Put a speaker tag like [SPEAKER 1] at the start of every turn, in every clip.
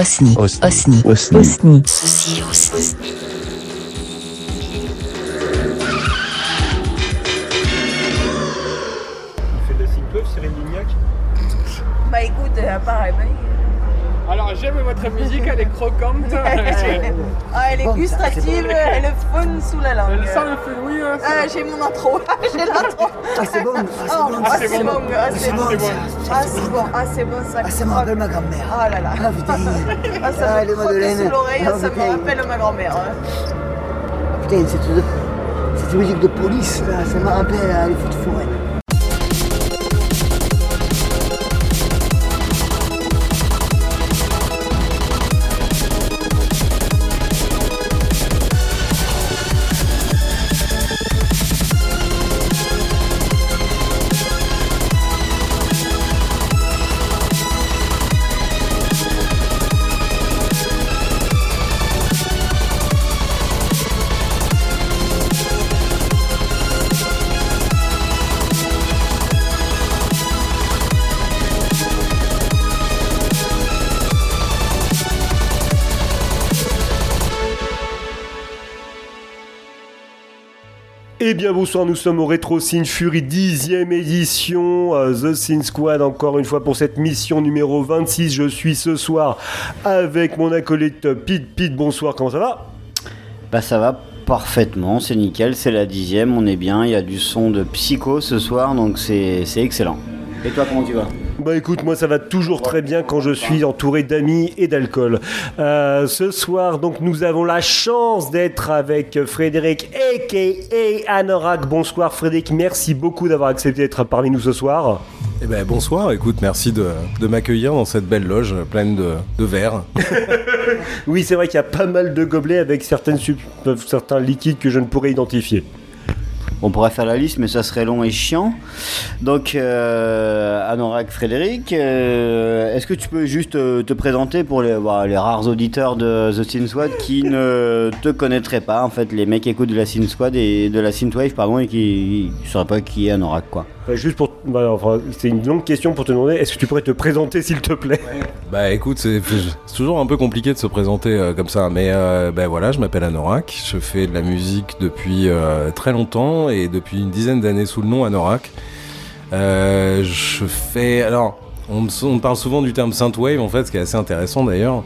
[SPEAKER 1] Osni. Osni.
[SPEAKER 2] Osni.
[SPEAKER 1] Osni.
[SPEAKER 3] Ceci aussi.
[SPEAKER 4] fait de la Cyril Lignac
[SPEAKER 5] Bah écoute, euh, apparemment.
[SPEAKER 4] J'aime votre musique, elle est croquante.
[SPEAKER 5] Ah, elle est gustative, elle est fun sous la langue.
[SPEAKER 4] Elle sent le feu, oui. hein,
[SPEAKER 5] Ah, j'ai mon intro. j'ai l'intro.
[SPEAKER 2] Ah, c'est bon, ah, c'est bon,
[SPEAKER 5] ah,
[SPEAKER 4] c'est
[SPEAKER 5] c'est
[SPEAKER 4] bon.
[SPEAKER 5] bon, ah, c'est
[SPEAKER 2] c'est
[SPEAKER 5] bon.
[SPEAKER 4] c'est.
[SPEAKER 5] Ah, c'est bon, ah, c'est bon, ça.
[SPEAKER 2] Ah, ça me rappelle ma grand-mère.
[SPEAKER 5] Ah là là.
[SPEAKER 2] Ah, putain.
[SPEAKER 5] Ah, ça
[SPEAKER 2] Ah,
[SPEAKER 5] me
[SPEAKER 2] madeleines.
[SPEAKER 5] sous l'oreille,
[SPEAKER 2] Ah,
[SPEAKER 5] ça me rappelle ma grand-mère. hein.
[SPEAKER 2] Putain, cette, cette musique de police, là, ça me rappelle les feux de forêt.
[SPEAKER 6] Bonsoir, nous sommes au Retro Scene Fury 10ème édition, euh, The Scene Squad encore une fois pour cette mission numéro 26. Je suis ce soir avec mon acolyte Pete. Pete, bonsoir, comment ça va?
[SPEAKER 7] Bah ça va parfaitement, c'est nickel, c'est la dixième, on est bien, il y a du son de psycho ce soir, donc c'est excellent. Et toi comment tu vas?
[SPEAKER 6] Bah écoute, moi ça va toujours très bien quand je suis entouré d'amis et d'alcool. Euh, ce soir, donc nous avons la chance d'être avec Frédéric aka Anorak. Bonsoir Frédéric, merci beaucoup d'avoir accepté d'être parmi nous ce soir.
[SPEAKER 8] Eh ben bonsoir, écoute, merci de, de m'accueillir dans cette belle loge pleine de, de verres.
[SPEAKER 6] Oui, c'est vrai qu'il y a pas mal de gobelets avec certaines euh, certains liquides que je ne pourrais identifier.
[SPEAKER 7] On pourrait faire la liste, mais ça serait long et chiant. Donc, euh, Anorak Frédéric, euh, est-ce que tu peux juste euh, te présenter pour les, voilà, les rares auditeurs de The Sin Squad qui ne te connaîtraient pas En fait, les mecs qui écoutent de la Sin Squad et de la Synthwave, pardon, et qui ne sauraient pas qui est Anorak, quoi.
[SPEAKER 6] Juste pour, bah, c'est une longue question pour te demander. Est-ce que tu pourrais te présenter s'il te plaît?
[SPEAKER 8] Bah écoute, c'est toujours un peu compliqué de se présenter euh, comme ça, mais euh, ben voilà, je m'appelle Anorak, je fais de la musique depuis euh, très longtemps et depuis une dizaine d'années sous le nom Anorak. Je fais... Alors, on on parle souvent du terme synthwave en fait, ce qui est assez intéressant d'ailleurs.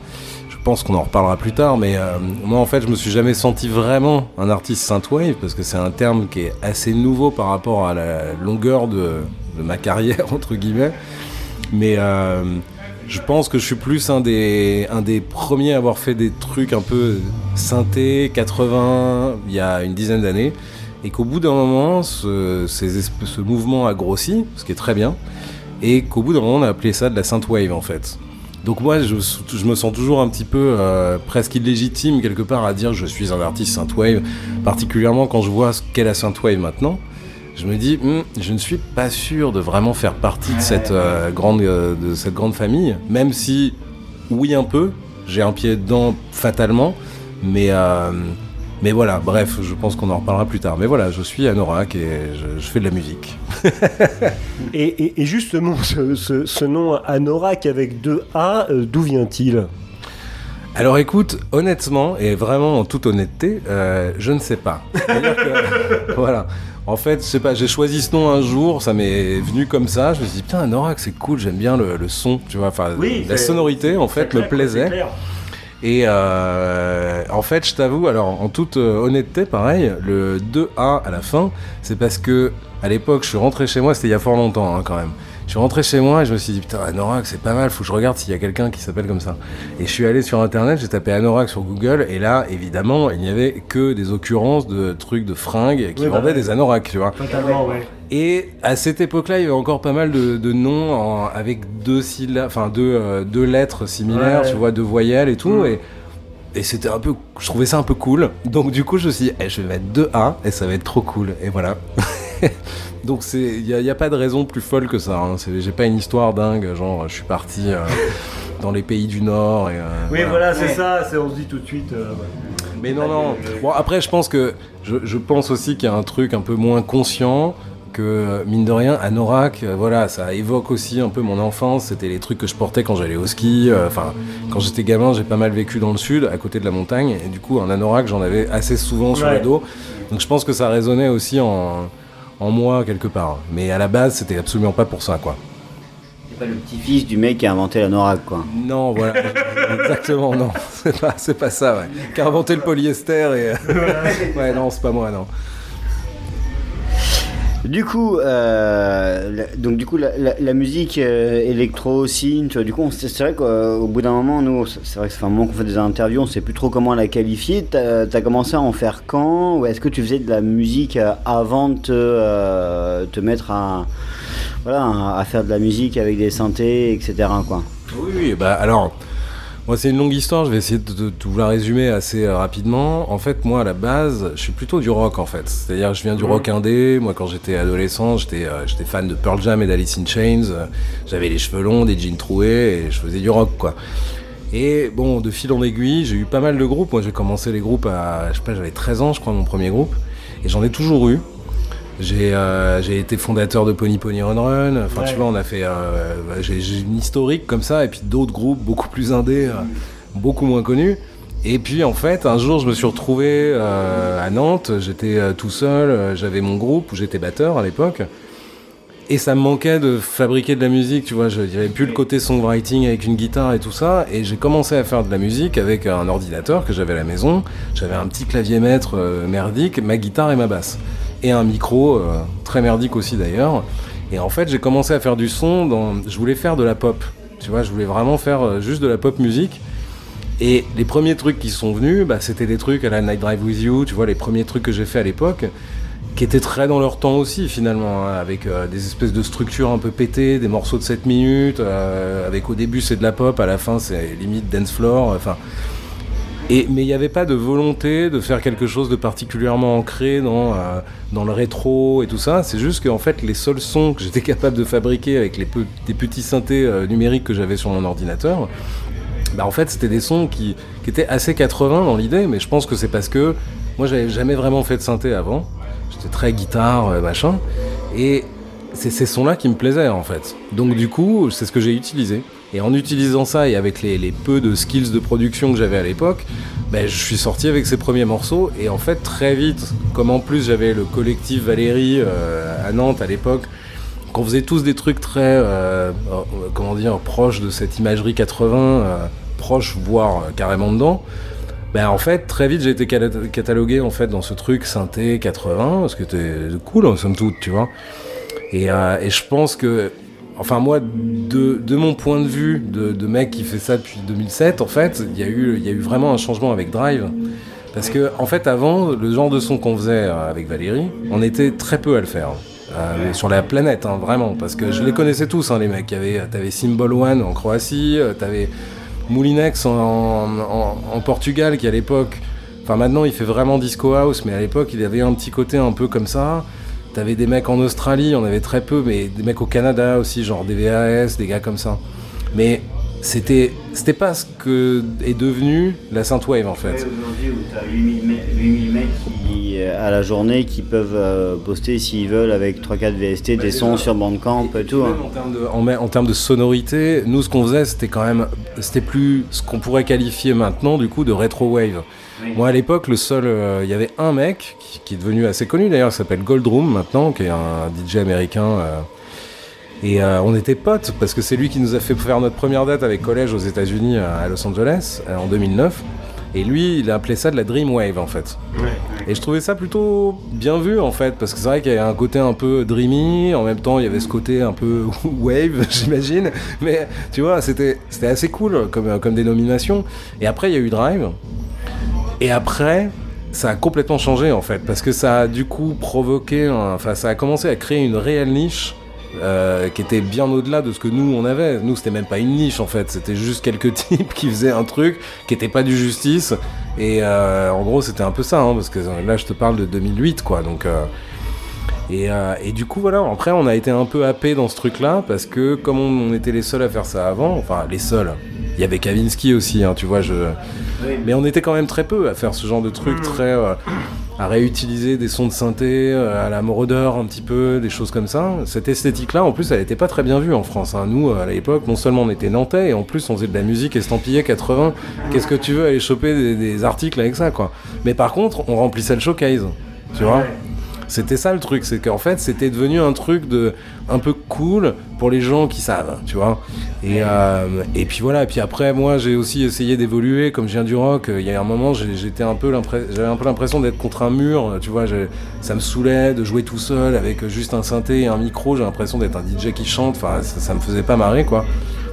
[SPEAKER 8] Je pense qu'on en reparlera plus tard, mais euh, moi en fait je me suis jamais senti vraiment un artiste synthwave parce que c'est un terme qui est assez nouveau par rapport à la longueur de, ma carrière entre guillemets. Mais euh, je pense que je suis plus un des, un des premiers à avoir fait des trucs un peu synthé 80 il y a une dizaine d'années. Et qu'au bout d'un moment, ce, ce mouvement a grossi, ce qui est très bien. Et qu'au bout d'un moment, on a appelé ça de la synthwave en fait. Donc moi, je, me sens toujours un petit peu euh, presque illégitime quelque part à dire je suis un artiste synthwave, particulièrement quand je vois ce qu'est la synthwave maintenant. Je me dis, Hmm, je ne suis pas sûr de vraiment faire partie de cette, euh, grande, euh, de cette grande famille, même si, oui un peu, j'ai un pied dedans fatalement, mais, mais voilà, bref, je pense qu'on en reparlera plus tard. Mais voilà, je suis Anorak et je, je fais de la musique.
[SPEAKER 6] et, et- et justement, ce, ce- ce nom Anorak avec deux A, euh, d'où vient-il?
[SPEAKER 8] Alors écoute, honnêtement, et vraiment en toute honnêteté, euh, je ne sais pas. Que, voilà. En fait, je sais pas, j'ai choisi ce nom un jour, ça m'est venu comme ça, je me suis dit, putain, Anorak, c'est cool, j'aime bien le, le son, tu vois, enfin, la sonorité, en fait, me plaisait. Et euh, en fait, je t'avoue, alors en toute euh, honnêteté, pareil, le 2A à la fin, c'est parce que à l'époque, je suis rentré chez moi, c'était il y a fort longtemps hein, quand même. Je suis rentré chez moi et je me suis dit, putain, Anorak, c'est pas mal, faut que je regarde s'il y a quelqu'un qui s'appelle comme ça. Et je suis allé sur internet, j'ai tapé Anorak sur Google, et là, évidemment, il n'y avait que des occurrences de trucs de fringues qui
[SPEAKER 6] Oui, bah
[SPEAKER 8] vendaient des Anoraks, tu vois.
[SPEAKER 6] Totalement, ouais.
[SPEAKER 8] Et à cette époque-là, il y avait encore pas mal de, de noms en- avec deux syllabes, enfin deux, euh, deux lettres similaires,
[SPEAKER 6] Ouais.
[SPEAKER 8] tu vois, deux voyelles et tout.
[SPEAKER 6] Mm.
[SPEAKER 8] Et, et c'était un peu, je trouvais ça un peu cool. Donc du coup, je me suis dit, eh, je vais mettre deux A et ça va être trop cool. Et voilà. Donc c'est, il n'y a, il y a pas de raison plus folle que ça. Hein. C'est- J'ai pas une histoire dingue, genre je suis parti euh, dans les pays du Nord. Et, euh,
[SPEAKER 6] Oui, voilà, c'est ça, c'est- on se dit tout de suite. euh,
[SPEAKER 8] mais non, non. Bon, après, je pense que je, je pense aussi qu'il y a un truc un peu moins conscient que, mine de rien, Anorak, euh, voilà, ça évoque aussi un peu mon enfance. C'était les trucs que je portais quand j'allais au ski. euh, Enfin, quand j'étais gamin, j'ai pas mal vécu dans le sud, à côté de la montagne. Et du coup, un Anorak, j'en avais assez souvent sur
[SPEAKER 6] Ouais.
[SPEAKER 8] le dos. Donc je pense que ça résonnait aussi en, en moi quelque part. Mais à la base, c'était absolument pas pour ça, quoi.
[SPEAKER 7] C'est pas le petit-fils du mec qui a inventé l'anorak, quoi.
[SPEAKER 8] Non, voilà, exactement, non, c'est pas, c'est pas ça, ouais. Qui a inventé le polyester et. ouais, non, c'est pas moi, non.
[SPEAKER 7] Du coup, euh, la- donc du coup, la, musique euh, électro, synth, du coup, c'est vrai qu'au bout d'un moment, nous, c'est vrai que ça fait un moment qu'on fait des interviews, on sait plus trop comment la qualifier. T'as as commencé à en faire quand? Ou est-ce que tu faisais de la musique euh, avant de te, mettre à, voilà, à faire de la musique avec des synthés, etc. Quoi?
[SPEAKER 8] Oui, oui, bah alors, moi c'est une longue histoire, je vais essayer de, de- de vous la résumer assez euh, rapidement. En fait, moi à la base, je suis plutôt du rock en fait. C'est-à-dire, je viens du rock indé. Moi, quand j'étais adolescent, j'étais euh, j'étais fan de Pearl Jam et d'Alice in Chains. J'avais les cheveux longs, des jeans troués et je faisais du rock quoi. Et bon, de fil en aiguille, j'ai eu pas mal de groupes. Moi, j'ai commencé les groupes à, je sais pas, j'avais 13 ans, je crois, mon premier groupe. Et j'en ai toujours eu. J'ai euh, j'ai été fondateur de Pony Pony Run Run. Enfin,
[SPEAKER 6] Ouais.
[SPEAKER 8] tu vois, on a fait. euh, j'ai une historique comme ça, et puis d'autres groupes beaucoup plus indés, euh, beaucoup moins connus. Et puis, en fait, un jour, je me suis retrouvé à Nantes. J'étais tout seul. J'avais mon groupe où j'étais batteur à l'époque. Et ça me manquait de fabriquer de la musique, tu vois. Je n'avais plus le côté songwriting avec une guitare et tout ça. Et j'ai commencé à faire de la musique avec un ordinateur que j'avais à la maison. J'avais un petit clavier maître merdique, ma guitare et ma basse. Et un micro, euh, très merdique aussi d'ailleurs. Et en fait, j'ai commencé à faire du son. Dans... Je voulais faire de la pop. Tu vois, je voulais vraiment faire euh, juste de la pop musique. Et les premiers trucs qui sont venus, bah, c'était des trucs à la Night Drive With You, tu vois, les premiers trucs que j'ai fait à l'époque, qui étaient très dans leur temps aussi finalement, hein, avec euh, des espèces de structures un peu pétées, des morceaux de 7 minutes, avec au début c'est de la pop, à la fin c'est limite dance floor, enfin... Et, mais il n'y avait pas de volonté de faire quelque chose de particulièrement ancré dans, euh, dans le rétro et tout ça. C'est juste qu'en fait, les seuls sons que j'étais capable de fabriquer avec les des petits synthés euh, numériques que j'avais sur mon ordinateur, bah en fait, c'était des sons qui, qui étaient assez 80 dans l'idée, mais je pense que c'est parce que moi, j'avais jamais vraiment fait de synthé avant. J'étais très guitare, euh, machin. Et c'est ces sons-là qui me plaisaient, en fait. Donc, du coup, c'est ce que j'ai utilisé. Et en utilisant ça et avec les, peu de skills de production que j'avais à l'époque, ben, je suis sorti avec ces premiers morceaux. Et en fait, très vite, comme en plus j'avais le collectif Valérie euh, à Nantes à l'époque, qu'on faisait tous des trucs très, euh, euh, comment dire, proches de cette imagerie 80, euh, proche voire carrément dedans. Ben en fait, très vite, j'ai été catalogué en fait dans ce truc synthé 80, parce que c'était cool, en somme toute, tu vois. Et je pense que, enfin moi, de, de mon point de vue de, de mec qui fait ça depuis 2007, en fait, il y a eu, il y a eu vraiment un changement avec Drive. Parce que, en fait, avant, le genre de son qu'on faisait euh, avec Valérie, on était très peu à le faire. Euh, sur la planète, hein, vraiment. Parce que je les connaissais tous, hein, les mecs. T'avais Symbol One en Croatie, euh, t'avais Moulinex en, en- en Portugal, qui à l'époque. Enfin, maintenant, il fait vraiment disco house, mais à l'époque, il avait un petit côté un peu comme ça. T'avais des mecs en Australie, on avait très peu, mais des mecs au Canada aussi, genre des VAS, des gars comme ça. Mais c'était c'était pas ce que est devenu la Synthwave en fait.
[SPEAKER 7] Aujourd'hui, où tu as 8000 me- 8000 mecs qui, euh, à la journée qui peuvent euh, poster s'ils veulent avec 3-4 VST des sons sur Bandcamp et, tout. hein.
[SPEAKER 8] En termes, de, en, termes de sonorité, nous ce qu'on faisait c'était quand même, c'était plus ce qu'on pourrait qualifier maintenant du coup de retro wave. Moi à l'époque le seul, euh, il y avait un mec qui, qui est devenu assez connu d'ailleurs, qui s'appelle Goldroom maintenant, qui est un DJ américain. euh, et euh, on était potes parce que c'est lui qui nous a fait faire notre première date avec collège aux États-Unis à Los Angeles en 2009. Et lui, il a appelé ça de la Dream Wave en fait. Et je trouvais ça plutôt bien vu en fait, parce que c'est vrai qu'il y a un côté un peu dreamy, en même temps il y avait ce côté un peu wave, j'imagine. Mais tu vois, c'était c'était assez cool comme, comme dénomination. Et après, il y a eu Drive. Et après, ça a complètement changé en fait, parce que ça a du coup provoqué, enfin ça a commencé à créer une réelle niche. euh, qui était bien au-delà de ce que nous on avait. Nous c'était même pas une niche en fait, c'était juste quelques types qui faisaient un truc qui était pas du justice. Et euh, en gros c'était un peu ça, hein, parce que là je te parle de 2008 quoi. Donc euh, et, euh, et du coup voilà, après on a été un peu happé dans ce truc-là parce que comme on, on était les seuls à faire ça avant, enfin les seuls. Il y avait Kavinsky aussi, hein, tu vois. Je... Mais on était quand même très peu à faire ce genre de truc très. euh, à réutiliser des sons de synthé euh, à la Moroder un petit peu, des choses comme ça. Cette esthétique-là, en plus, elle n'était pas très bien vue en France. hein. Nous, à l'époque, non seulement on était nantais, et en plus on faisait de la musique estampillée 80. Qu'est-ce que tu veux aller choper des, des articles avec ça, quoi? Mais par contre, on remplissait le showcase, tu vois? C'était ça le truc, c'est qu'en fait c'était devenu un truc de un peu cool pour les gens qui savent, tu vois. Et, euh, et puis voilà, et puis après moi j'ai aussi essayé d'évoluer, comme je viens du rock, euh, il y a un moment j'étais un peu j'avais un peu l'impression d'être contre un mur, tu vois, ça me saoulait de jouer tout seul avec juste un synthé et un micro, j'ai l'impression d'être un DJ qui chante, enfin ça, ça me faisait pas marrer quoi.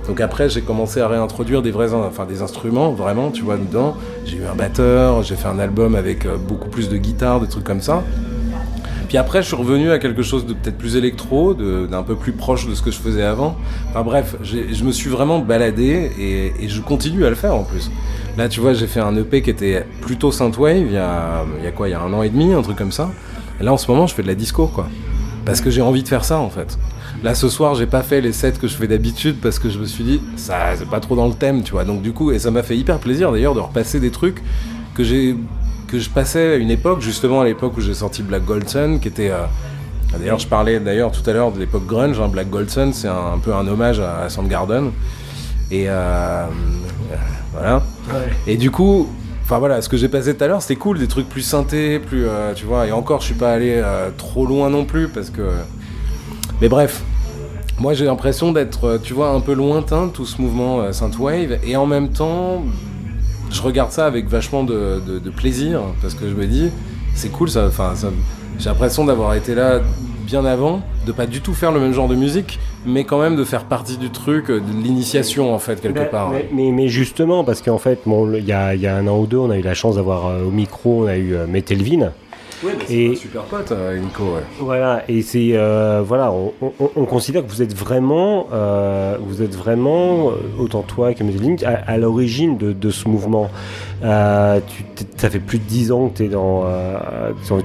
[SPEAKER 8] Donc après j'ai commencé à réintroduire des vrais in- enfin des instruments vraiment, tu vois dedans. J'ai eu un batteur, j'ai fait un album avec euh, beaucoup plus de guitare, des trucs comme ça. Puis après, je suis revenu à quelque chose de peut-être plus électro, d'un peu plus proche de ce que je faisais avant. Enfin bref, je me suis vraiment baladé et, je continue à le faire en plus. Là, tu vois, j'ai fait un EP qui était plutôt synthwave il y a, y a quoi, il y a un an et demi, un truc comme ça. Et là, en ce moment, je fais de la disco, quoi. Parce que j'ai envie de faire ça, en fait. Là, ce soir, j'ai pas fait les sets que je fais d'habitude parce que je me suis dit, ça, c'est pas trop dans le thème, tu vois. Donc, du coup, et ça m'a fait hyper plaisir d'ailleurs de repasser des trucs que j'ai que je passais à une époque, justement à l'époque où j'ai sorti Black Gold Sun, qui était. euh, d'ailleurs, je parlais d'ailleurs tout à l'heure de l'époque grunge. hein, Black Gold Sun, c'est un, un peu un hommage à, à Soundgarden. Et euh, euh, voilà. Et du coup, enfin voilà, ce que j'ai passé tout à l'heure, c'était cool, des trucs plus synthés, plus, euh, tu vois. Et encore, je suis pas allé trop loin non plus parce que. Mais bref, moi j'ai l'impression d'être, tu vois, un peu lointain de tout ce mouvement synthwave, et en même temps, je regarde ça avec vachement de, de- de plaisir parce que je me dis, c'est cool, ça. Ça- j'ai l'impression d'avoir été là bien avant, de pas du tout faire le même genre de musique, mais quand même de faire partie du truc, euh, de l'initiation en fait quelque
[SPEAKER 6] Mais-
[SPEAKER 8] part.
[SPEAKER 6] Mais, mais- mais justement, parce qu'en fait, bon, le- il y, a, il y a un an ou deux, on a eu la chance d'avoir euh, au micro, on a eu euh, Metelvin.
[SPEAKER 8] Oui, mais
[SPEAKER 6] Et-
[SPEAKER 8] c'est un super pote, euh, Nico. ouais.
[SPEAKER 6] Voilà, et c'est euh, voilà, on, on- on considère que vous êtes vraiment, euh, vous êtes vraiment, autant toi que Metelvin, à, à l'origine de, de ce mouvement. Euh, tu, ça fait plus de dix ans que tu es dans,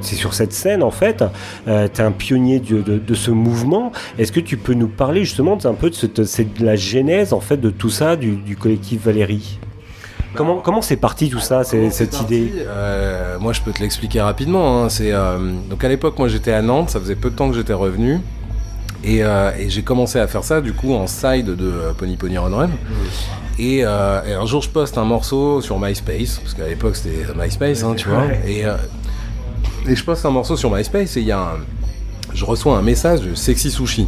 [SPEAKER 6] sur- cette scène en fait. Tu es un pionnier de, de- de ce mouvement. Est-ce que tu peux nous parler justement un peu de, cette, la genèse en fait de tout ça du, du collectif Valérie? Comment comment c'est parti tout ça, c'est- cette
[SPEAKER 8] c'est parti
[SPEAKER 6] idée
[SPEAKER 8] Euh, Moi, je peux te l'expliquer rapidement. hein. C'est euh, donc à l'époque, moi, j'étais à Nantes. Ça faisait peu de temps que j'étais revenu. Et, euh, et j'ai commencé à faire ça du coup en side de Pony Pony Run Run. Et, et un jour, je poste un morceau sur MySpace, parce qu'à l'époque c'était MySpace, hein, tu vois. Et, et je poste un morceau sur MySpace et il y a un, je reçois un message de Sexy Sushi.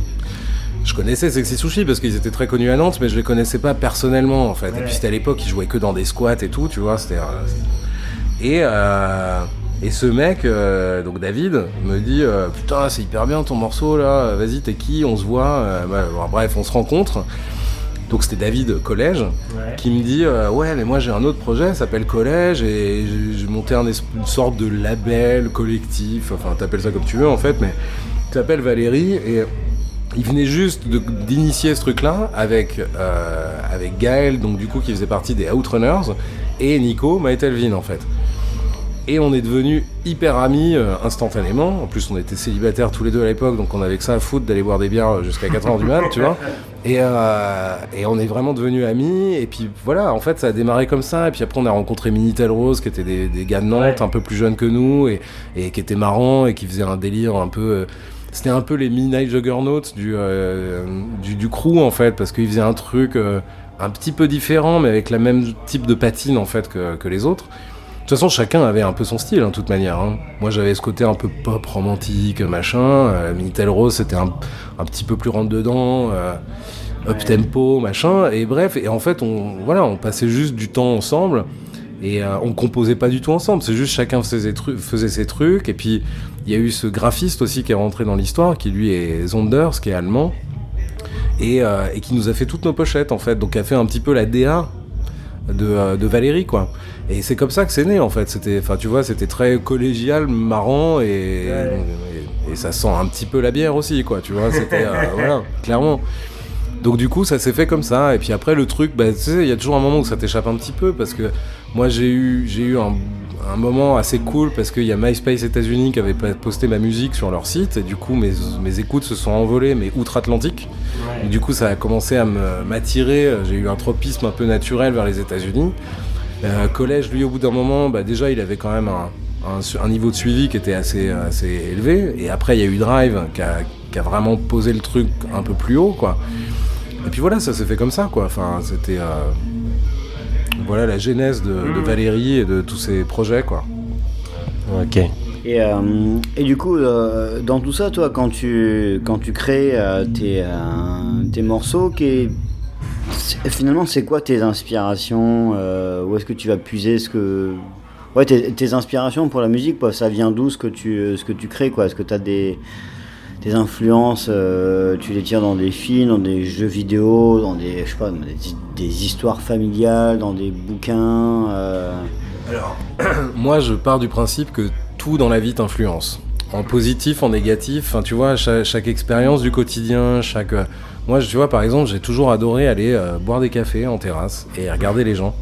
[SPEAKER 8] Je connaissais Sexy Sushi parce qu'ils étaient très connus à Nantes, mais je les connaissais pas personnellement en fait. Et puis c'était à l'époque, ils jouaient que dans des squats et tout, tu vois. C'était euh, et euh, et ce mec, euh, donc David, me dit euh, putain c'est hyper bien ton morceau là. Vas-y t'es qui On se voit. Bon, bref, on se rencontre. Donc c'était David collège qui me dit euh, ouais mais moi j'ai un autre projet, ça s'appelle collège et j'ai monté un une sorte de label collectif, enfin t'appelles ça comme tu veux en fait, mais qui s'appelle Valérie et il venait juste d'initier ce truc-là avec euh, avec Gaël donc du coup qui faisait partie des Outrunners et Nico Maëtelvin en fait. Et on est devenus hyper amis euh, instantanément. En plus, on était célibataires tous les deux à l'époque, donc on avait que ça à foutre d'aller boire des bières jusqu'à 4h du mat, tu vois. Et, euh, et on est vraiment devenus amis. Et puis voilà, en fait, ça a démarré comme ça. Et puis après, on a rencontré Minitel Rose, qui étaient des, des gars de Nantes,
[SPEAKER 6] Ouais.
[SPEAKER 8] un peu plus jeunes que nous, et, et qui étaient marrants, et qui faisaient un délire un peu. C'était un peu les Midnight Juggernauts du, euh, du, du crew, en fait, parce qu'ils faisaient un truc euh, un petit peu différent, mais avec le même type de patine, en fait, que, que les autres. De toute façon, chacun avait un peu son style, en toute manière. hein. Moi, j'avais ce côté un peu pop romantique, machin. Euh, Minitel Rose, c'était un, un petit peu plus rentre-dedans, euh, up tempo, machin. Et bref, et en fait, on, voilà, on passait juste du temps ensemble. Et euh, on composait pas du tout ensemble, c'est juste chacun faisait, faisait ses trucs. Et puis, il y a eu ce graphiste aussi qui est rentré dans l'histoire, qui lui est Zonders, qui est allemand. Et, euh, et qui nous a fait toutes nos pochettes, en fait. Donc, a fait un petit peu la DA de, euh, de Valérie quoi. Et c'est comme ça que c'est né en fait. C'était, enfin tu vois, c'était très collégial, marrant et, et, et ça sent un petit peu la bière aussi quoi. Tu vois, c'était euh, voilà, clairement. Donc du coup ça s'est fait comme ça. Et puis après le truc, bah, tu sais, il y a toujours un moment où ça t'échappe un petit peu parce que moi j'ai eu j'ai eu un, un moment assez cool parce qu'il y a MySpace États-Unis qui avait posté ma musique sur leur site et du coup mes, mes écoutes se sont envolées mais outre-Atlantique. Du coup, ça a commencé à m'attirer. J'ai eu un tropisme un peu naturel vers les États-Unis. Euh, collège, lui, au bout d'un moment, bah, déjà, il avait quand même un, un, un niveau de suivi qui était assez, assez élevé. Et après, il y a eu Drive qui a, qui a vraiment posé le truc un peu plus haut, quoi. Et puis voilà, ça s'est fait comme ça, quoi. Enfin, c'était. euh, voilà la genèse de, de Valérie et de tous ces projets, quoi.
[SPEAKER 6] Ok.
[SPEAKER 7] Et, euh, et du coup, euh, dans tout ça, toi, quand tu, quand tu crées euh, tes, euh, tes morceaux, qui finalement, c'est quoi tes inspirations euh, Où est-ce que tu vas puiser ce que... Ouais, tes, tes inspirations pour la musique, quoi, ça vient d'où ce que tu, ce que tu crées quoi? Est-ce que tu as des, des influences, euh, tu les tires dans des films, dans des jeux vidéo, dans des, je sais pas, des, histoires familiales, dans des bouquins euh,
[SPEAKER 8] Moi, je pars du principe que tout dans la vie t'influence. En positif, en négatif, enfin, tu vois, chaque, expérience du quotidien, chaque. euh, Moi, tu vois, par exemple, j'ai toujours adoré aller boire des cafés en terrasse et regarder les gens.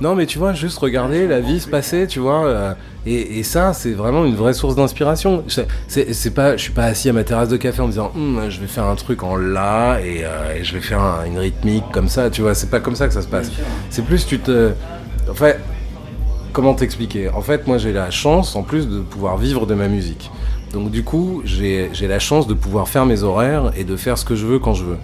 [SPEAKER 8] Non, mais tu vois, juste regarder la vie se passer, tu vois. Et, et ça, c'est vraiment une vraie source d'inspiration. C'est- pas, je suis pas assis à ma terrasse de café en me disant, Hum, je vais faire un truc en la et, euh, et je vais faire un- une rythmique comme ça, tu vois. C'est pas comme ça que ça se passe. C'est plus tu te, enfin, comment t'expliquer? En fait, moi, j'ai la chance, en plus, de pouvoir vivre de ma musique. Donc, du coup, j'ai la chance de pouvoir faire mes horaires et de faire ce que je veux quand je veux.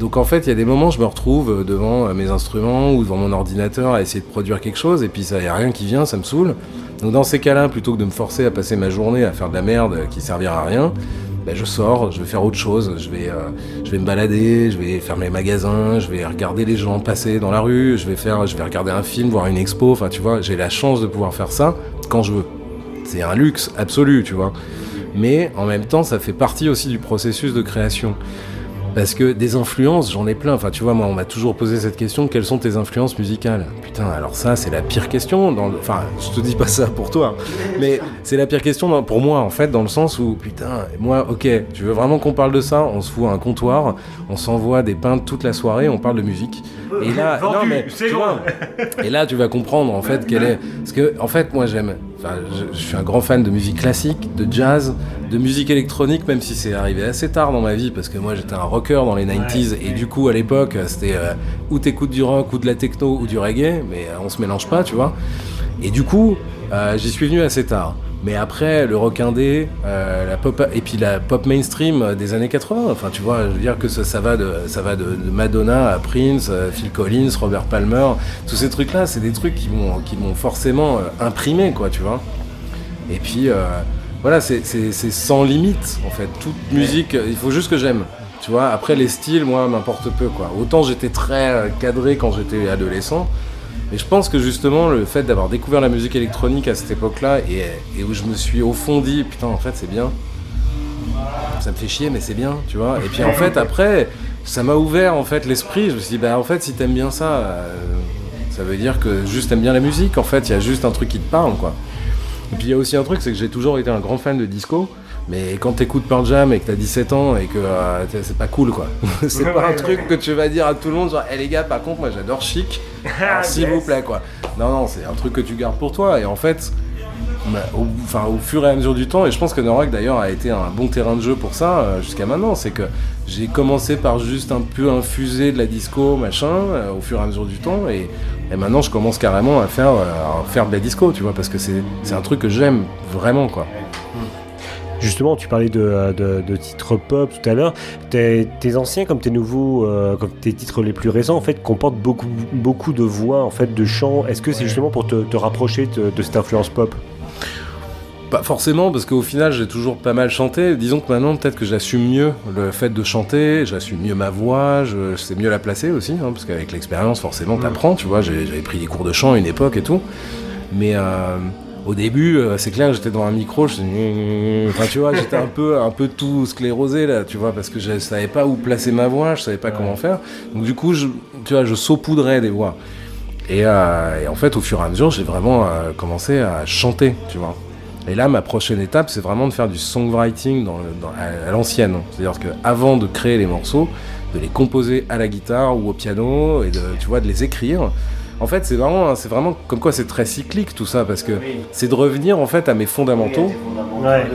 [SPEAKER 8] Donc, en fait, il y a des moments, je me retrouve euh, devant euh, mes instruments ou devant mon ordinateur à essayer de produire quelque chose, et puis ça, y a rien qui vient, ça me saoule. Donc, dans ces cas-là, plutôt que de me forcer à passer ma journée à faire de la merde qui servira à rien, ben, je sors, je vais faire autre chose, je vais, euh, je vais me balader, je vais faire mes magasins, je vais regarder les gens passer dans la rue, je vais faire, je vais regarder un film, voir une expo. Enfin, tu vois, j'ai la chance de pouvoir faire ça quand je veux. C'est un luxe absolu, tu vois. Mais en même temps, ça fait partie aussi du processus de création. Parce que des influences, j'en ai plein. Enfin, tu vois, moi, on m'a toujours posé cette question quelles sont tes influences musicales? Putain, alors ça, c'est la pire question. Dans le... Enfin, je te dis pas ça pour toi, mais c'est la pire question dans- pour moi, en fait, dans le sens où, putain, moi, ok, tu veux vraiment qu'on parle de ça? On se fout à un comptoir, on s'envoie des pintes toute la soirée, on parle de musique. Et là, non, mais tu vois, et là, tu vas comprendre en fait quelle est. Parce que, en fait, moi, j'aime. Enfin, je, je suis un grand fan de musique classique, de jazz, de musique électronique, même si c'est arrivé assez tard dans ma vie, parce que moi, j'étais un rocker dans les 90s, et du coup, à l'époque, c'était euh, ou t'écoutes du rock, ou de la techno, ou du reggae, mais euh, on se mélange pas, tu vois. Et du coup, euh, j'y suis venu assez tard. Mais après, le rock indé, euh, la pop, et puis la pop mainstream euh, des années 80. Enfin, tu vois, je veux dire que ça, va, de, ça va de, Madonna à Prince, euh, Phil Collins, Robert Palmer. Tous ces trucs-là, c'est des trucs qui m'ont, qui m'ont forcément imprimé, quoi, tu vois. Et puis, voilà, c'est, sans limite, en fait. Toute musique, il faut juste que j'aime. Tu vois, après les styles, moi, m'importe peu, quoi. Autant j'étais très cadré quand j'étais adolescent. Mais je pense que justement, le fait d'avoir découvert la musique électronique à cette époque-là et, et où je me suis au fond dit, putain, en fait, c'est bien. Ça me fait chier, mais c'est bien, tu vois. Et puis en fait, après, ça m'a ouvert en fait l'esprit. Je me suis dit, bah en fait, si t'aimes bien ça, euh, ça veut dire que juste t'aimes bien la musique. En fait, il y a juste un truc qui te parle, quoi. Et puis il y a aussi un truc, c'est que j'ai toujours été un grand fan de disco. Mais quand t'écoutes Pearl Jam et que t'as 17 ans et que euh, c'est pas cool quoi. c'est pas un truc que tu vas dire à tout le monde genre, hé les gars, par contre, moi j'adore chic. S'il vous plaît quoi. Non, non, c'est un truc que tu gardes pour toi. Et en fait, bah, au, enfin, au fur et à mesure du temps, et je pense que Norak d'ailleurs a été un bon terrain de jeu pour ça euh, jusqu'à maintenant, c'est que j'ai commencé par juste un peu infuser de la disco, machin, euh, au fur et à mesure du temps, et, et maintenant je commence carrément à faire, euh, à faire de la disco, tu vois, parce que c'est c'est un truc que j'aime vraiment, quoi.
[SPEAKER 6] Justement, tu parlais de, de- de titres pop tout à l'heure. Tes, tes anciens comme tes nouveaux, euh, comme tes titres les plus récents, en fait, comportent beaucoup, beaucoup de voix, en fait, de chants. Est-ce que c'est justement pour te, te rapprocher de, de cette influence pop?
[SPEAKER 8] Pas forcément, parce qu'au final, j'ai toujours pas mal chanté. Disons que maintenant, peut-être que j'assume mieux le fait de chanter, j'assume mieux ma voix, je, sais mieux la placer aussi, hein, parce qu'avec l'expérience, forcément, t'apprends, tu vois. J'avais pris des cours de chant à une époque et tout. Mais euh, au début, euh, c'est clair, j'étais dans un micro, je enfin, tu vois, j'étais un peu, un peu tout sclérosé là, tu vois, parce que je savais pas où placer ma voix, je savais pas comment faire. Donc du coup, je, tu vois, je saupoudrais des voix. Et, euh, et en fait, au fur et à mesure, j'ai vraiment euh, commencé à chanter, tu vois. Et là, ma prochaine étape, c'est vraiment de faire du songwriting dans, le- dans- à, à l'ancienne. C'est-à-dire qu'avant de créer les morceaux, de les composer à la guitare ou au piano, et de, tu vois, de les écrire. En fait, c'est vraiment, c'est vraiment comme quoi c'est très cyclique tout ça, parce que c'est de revenir en fait à mes fondamentaux.
[SPEAKER 6] Ouais.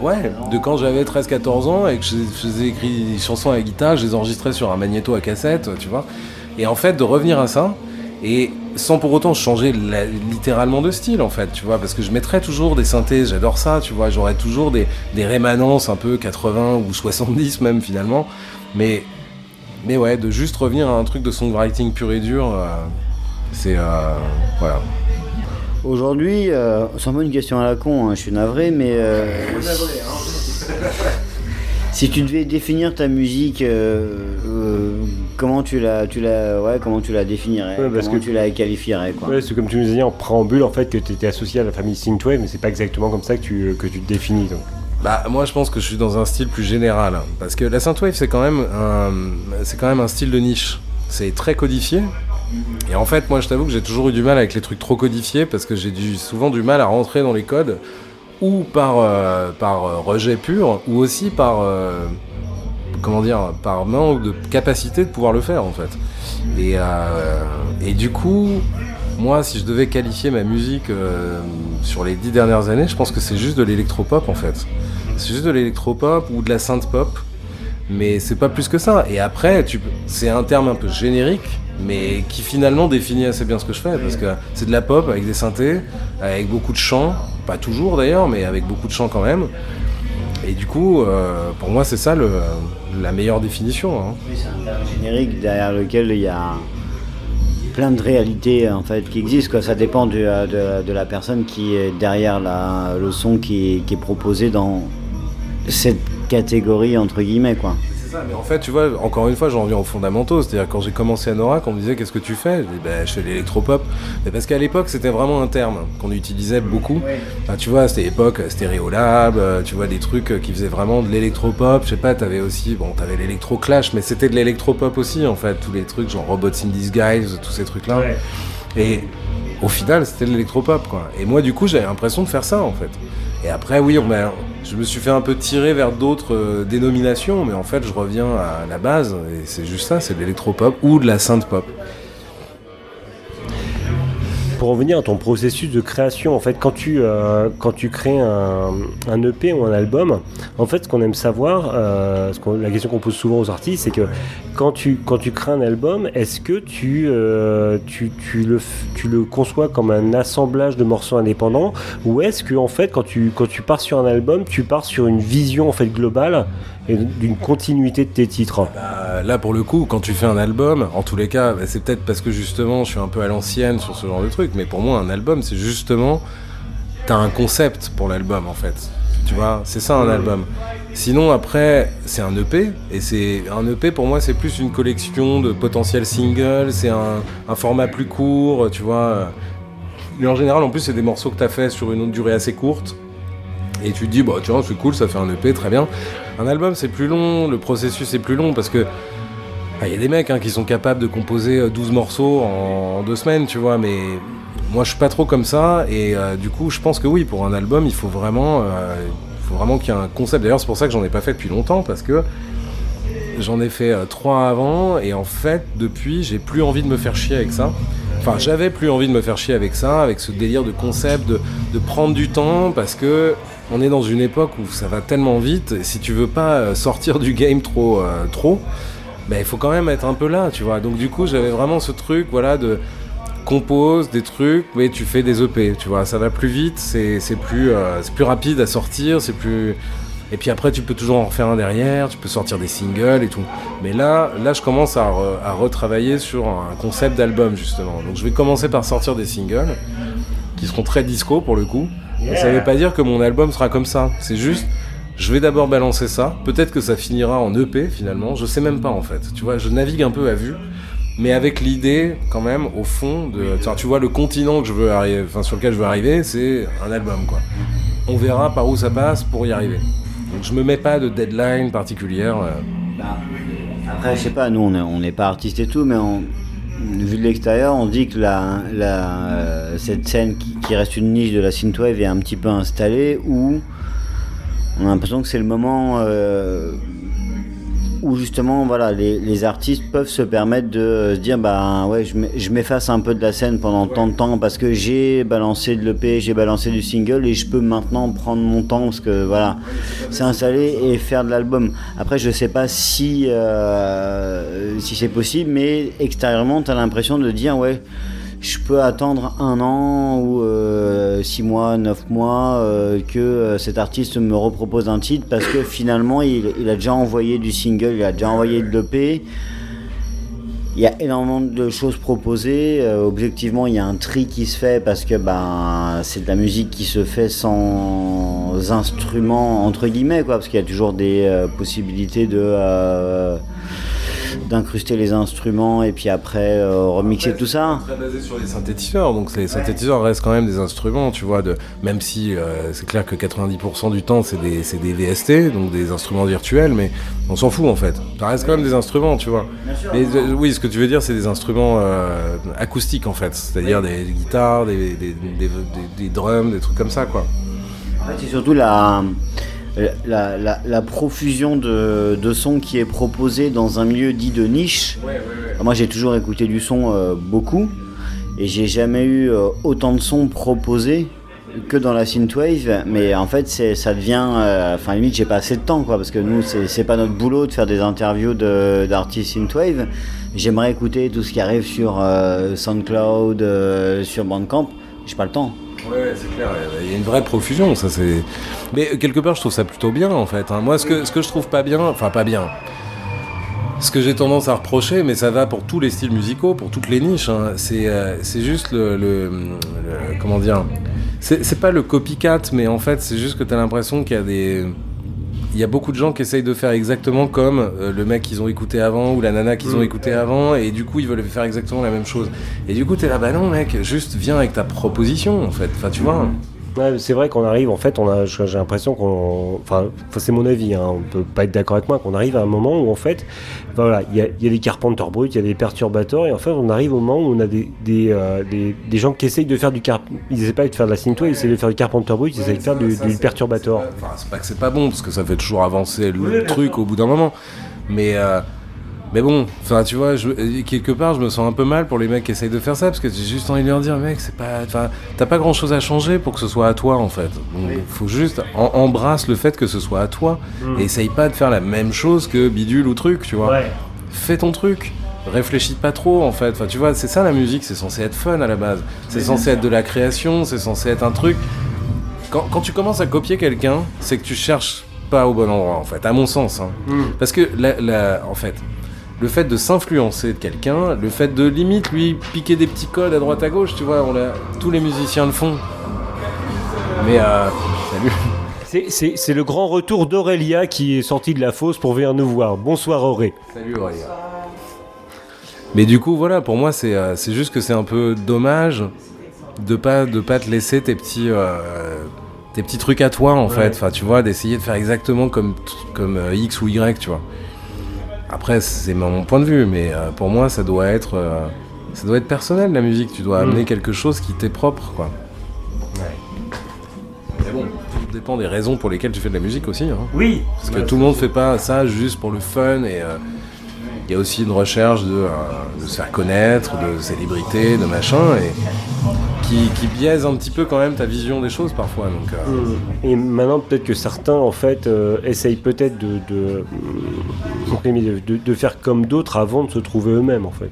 [SPEAKER 8] Ouais, de quand j'avais 13-14 ans et que je je faisais écrit des chansons à la guitare, je les enregistrais sur un magnéto à cassette, tu vois. Et en fait, de revenir à ça Et sans pour autant changer la- littéralement de style en fait, tu vois, parce que je mettrais toujours des synthés, j'adore ça, tu vois, j'aurais toujours des, des rémanences un peu 80 ou 70 même finalement, mais, mais ouais, de juste revenir à un truc de songwriting pur et dur, euh, c'est... euh, voilà.
[SPEAKER 7] Aujourd'hui, euh, c'est un peu une question à la con, hein, je suis navré, mais euh, si tu devais définir ta musique, euh, euh, comment tu la, tu la, ouais, comment tu la définirais,
[SPEAKER 6] Ouais, parce
[SPEAKER 7] comment
[SPEAKER 6] que-
[SPEAKER 7] tu la qualifierais, quoi?
[SPEAKER 6] Ouais, c'est comme tu nous disais en préambule en fait que tu étais associé à la famille Synthwave, mais c'est pas exactement comme ça que tu, que tu te définis. Donc.
[SPEAKER 8] Bah moi je pense que je suis dans un style plus général hein, parce que la synthwave c'est quand même un c'est quand même un style de niche. C'est très codifié. Et en fait, moi je t'avoue que j'ai toujours eu du mal avec les trucs trop codifiés parce que j'ai souvent du mal à rentrer dans les codes ou par euh, par euh, rejet pur ou aussi par euh, comment dire par manque de capacité de pouvoir le faire en fait. Et et du coup, moi, si je devais qualifier ma musique sur les dix dernières années, je pense que c'est juste de l'électropop en fait. C'est juste de l'électropop ou de la synth pop, mais c'est pas plus que ça. Et après, c'est un terme un peu générique, mais qui finalement définit assez bien ce que je fais, parce que c'est de la pop avec des synthés, avec beaucoup de chants, pas toujours d'ailleurs, mais avec beaucoup de chants quand même. Et du coup, euh, pour moi, c'est ça le- la meilleure définition. hein.
[SPEAKER 7] Oui, c'est un générique derrière lequel il y a plein de réalités en fait qui existent. Quoi. Ça dépend du- euh, de, de la personne qui est derrière la, le son qui est, qui est proposé dans cette catégorie entre guillemets quoi.
[SPEAKER 8] C'est ça, mais en fait, tu vois, encore une fois, j'en reviens aux fondamentaux. C'est-à-dire, quand j'ai commencé à Norak, on me disait Qu'est-ce que tu fais? Je dis ben, Je fais l'électropop. Mais parce qu'à l'époque, c'était vraiment un terme qu'on utilisait beaucoup. Enfin, tu vois, c'était l'époque euh, Stéréolab, euh, tu vois, des trucs euh, qui faisaient vraiment de l'électropop. Je sais pas, t'avais aussi, bon, t'avais l'électro-clash, mais c'était de l'électropop aussi, en fait. Tous les trucs, genre Robots in Disguise, tous ces trucs-là. Et au final, c'était de l'électropop, quoi. Et moi, du coup, j'avais l'impression de faire ça, en fait. Et après, oui, je me suis fait un peu tirer vers d'autres euh, dénominations, mais en fait, je reviens à la base, et c'est juste ça, c'est de l'électropop ou de la synth pop.
[SPEAKER 6] Pour revenir à ton processus de création, en fait, quand tu, euh, crées un, un EP ou un album, en fait, ce qu'on aime savoir, euh, la question qu'on pose souvent aux artistes, c'est que quand tu, quand tu crées un album, est-ce que tu, euh, tu, tu, le, tu le conçois comme un assemblage de morceaux indépendants ou est-ce que, en fait, quand tu, quand tu pars sur un album, tu pars sur une vision en fait, globale et d'une continuité de tes titres?
[SPEAKER 8] Euh, là, pour le coup, quand tu fais un album, en tous les cas, bah, c'est peut-être parce que justement, je suis un peu à l'ancienne sur ce genre de truc, mais pour moi, un album, c'est justement, t'as un concept pour l'album, en fait. Tu vois, c'est ça un album. Sinon, après, c'est un EP, et c'est un EP pour moi, c'est plus une collection de potentiels singles, c'est un, format plus court, tu vois. Mais en général, en plus, c'est des morceaux que t'as fait sur une durée assez courte. Et tu te dis, bah, tu vois, c'est cool, ça fait un EP, très bien. Un album, c'est plus long, le processus est plus long parce que. ah, Il y a des mecs hein, qui sont capables de composer euh, 12 morceaux en, en deux semaines, tu vois, mais moi je suis pas trop comme ça, et euh, du coup je pense que oui, pour un album, il faut vraiment, euh, faut vraiment qu'il y ait un concept. D'ailleurs, c'est pour ça que j'en ai pas fait depuis longtemps, parce que j'en ai fait euh, trois avant, et en fait, depuis, j'ai plus envie de me faire chier avec ça. Enfin, j'avais plus envie de me faire chier avec ça, avec ce délire de concept, de, de prendre du temps, parce que on est dans une époque où ça va tellement vite, et si tu veux pas sortir du game trop, trop, ben, il faut quand même être un peu là, tu vois. Donc du coup, j'avais vraiment ce truc, voilà, de compose des trucs, mais tu fais des EP, tu vois. Ça va plus vite, c'est plus, euh, c'est plus rapide à sortir, c'est plus... Et puis après, tu peux toujours en refaire un derrière, tu peux sortir des singles et tout. Mais là, là, je commence à, re- à retravailler sur un concept d'album, justement. Donc je vais commencer par sortir des singles, qui seront très disco pour le coup. Mais ça veut pas dire que mon album sera comme ça. C'est juste, je vais d'abord balancer ça. Peut-être que ça finira en EP finalement. Je sais même pas en fait. Tu vois, je navigue un peu à vue, mais avec l'idée quand même au fond de. Enfin, tu vois, le continent que je veux arriver, enfin sur lequel je veux arriver, c'est un album quoi. On verra par où ça passe pour y arriver. Donc je me mets pas de deadline particulière. euh.
[SPEAKER 7] Bah, Après, je sais pas, nous on est- on n'est pas artistes et tout, mais on, vu de l'extérieur, on dit que la, la, euh, cette scène qui, qui reste une niche de la synthwave est un petit peu installée où on a l'impression que c'est le moment euh, où justement voilà les, les artistes peuvent se permettre de se dire bah ouais je m'e- je m'efface un peu de la scène pendant tant de temps parce que j'ai balancé de l'EP, j'ai balancé du single et je peux maintenant prendre mon temps parce que voilà s'installer et faire de l'album. Après je sais pas si euh, si c'est possible mais extérieurement tu as l'impression de dire ouais je peux attendre un an ou euh, six mois, neuf mois euh, que euh, cet artiste me repropose un titre parce que finalement il, a déjà envoyé du single, il a déjà envoyé de l'EP. Il y a énormément de choses proposées. Objectivement, il y a un tri qui se fait parce que ben, c'est de la musique qui se fait sans instruments, entre guillemets, quoi, parce qu'il y a toujours des possibilités de. D'incruster les instruments et puis après euh, remixer tout ça.
[SPEAKER 8] très basé sur les synthétiseurs, donc les synthétiseurs restent quand même des instruments, tu vois, de, même si euh, c'est clair que 90% du temps c'est des, c'est des VST, donc des instruments virtuels, mais on s'en fout en fait. Ça reste quand même des instruments, tu vois. Mais euh, oui, ce que tu veux dire, c'est des instruments acoustiques en fait, c'est-à-dire des guitares, des, des, des, des- des drums, des trucs comme ça, quoi.
[SPEAKER 7] En fait, c'est surtout la, la, la- la profusion de, de sons qui est proposée dans un milieu dit de niche. Moi, j'ai toujours écouté du son euh, beaucoup et j'ai jamais eu euh, autant de sons proposés que dans la synthwave. Mais en fait, ça devient. euh, Enfin, limite, j'ai pas assez de temps, quoi, parce que nous, c'est, pas notre boulot de faire des interviews de, d'artistes synthwave. J'aimerais écouter tout ce qui arrive sur euh, SoundCloud, euh, sur Bandcamp. J'ai pas le temps.
[SPEAKER 8] Ouais, c'est clair, il y a une vraie profusion, ça c'est. Mais quelque part, je trouve ça plutôt bien en fait. hein. Moi, ce que, ce que je trouve pas bien, enfin pas bien, ce que j'ai tendance à reprocher, mais ça va pour tous les styles musicaux, pour toutes les niches, hein, c'est euh, juste le, le- le- Comment dire c'est pas le copycat, mais en fait, c'est juste que t'as l'impression qu'il y a des. Il y a beaucoup de gens qui essayent de faire exactement comme euh, le mec qu'ils ont écouté avant ou la nana qu'ils ont écouté avant et du coup ils veulent faire exactement la même chose. Et du coup t'es là, bah non mec, juste viens avec ta proposition en fait. Enfin tu vois.
[SPEAKER 6] Ouais, c'est vrai qu'on arrive, en fait, on a, j'ai l'impression qu'on, enfin, c'est mon avis, hein, on peut pas être d'accord avec moi, qu'on arrive à un moment où en fait, voilà, il y a, il y a des carpenteurs bruts, il y a des perturbateurs, et en fait, on arrive au moment où on a des, des, euh, des, des gens qui essayent de faire du carp, ils essaient pas de faire de la synthwave, ils essaient de faire du carpenteur brut, ils essayent de faire du, du perturbateur.
[SPEAKER 8] Enfin, c'est pas que c'est pas bon parce que ça fait toujours avancer le truc au bout d'un moment. Mais euh, mais bon, enfin tu vois, je, quelque part je me sens un peu mal pour les mecs qui essayent de faire ça parce que j'ai juste envie de leur dire mec, c'est pas, enfin t'as pas grand chose à changer pour que ce soit à toi en fait. Donc faut juste en- embrasse le fait que ce soit à toi et essaye pas de faire la même chose que bidule ou truc, tu vois. Fais ton truc. Réfléchis pas trop en fait. Enfin, tu vois, c'est ça la musique, c'est censé être fun à la base. C'est censé être de la création, c'est censé être un truc. Quand, quand tu commences à copier quelqu'un, c'est que tu cherches pas au bon endroit en fait, à mon sens. hein. Parce que la, la- en fait, le fait de s'influencer de quelqu'un, le fait de limite lui piquer des petits codes à droite à gauche, tu vois, on l'a- tous les musiciens le font. Mais euh, salut.
[SPEAKER 6] C'est- C'est c'est le grand retour d'Aurélia qui est sorti de la fosse pour venir nous voir. Bonsoir Auré.
[SPEAKER 8] Salut Aurélien. Mais du coup, voilà, pour moi, c'est euh, c'est juste que c'est un peu dommage de pas de pas te laisser tes petits euh, tes petits trucs à toi en fait. Enfin, tu vois, d'essayer de faire exactement comme comme X ou Y, tu vois. Après, c'est mon point de vue, mais euh, pour moi, ça doit être euh, ça doit être personnel la musique. Tu dois amener quelque chose qui t'est propre, quoi. Mais bon, tout dépend des raisons pour lesquelles tu fais de la musique aussi. Hein.
[SPEAKER 6] Oui.
[SPEAKER 8] Parce que tout le monde fait pas ça juste pour le fun et euh, il y a aussi une recherche de, de se faire connaître, de célébrité, de machin, et qui, qui biaise un petit peu quand même ta vision des choses parfois. Donc, euh,
[SPEAKER 6] Et maintenant, peut-être que certains, en fait, euh, essayent peut-être de, de, de, faire comme d'autres avant de se trouver eux-mêmes, en fait.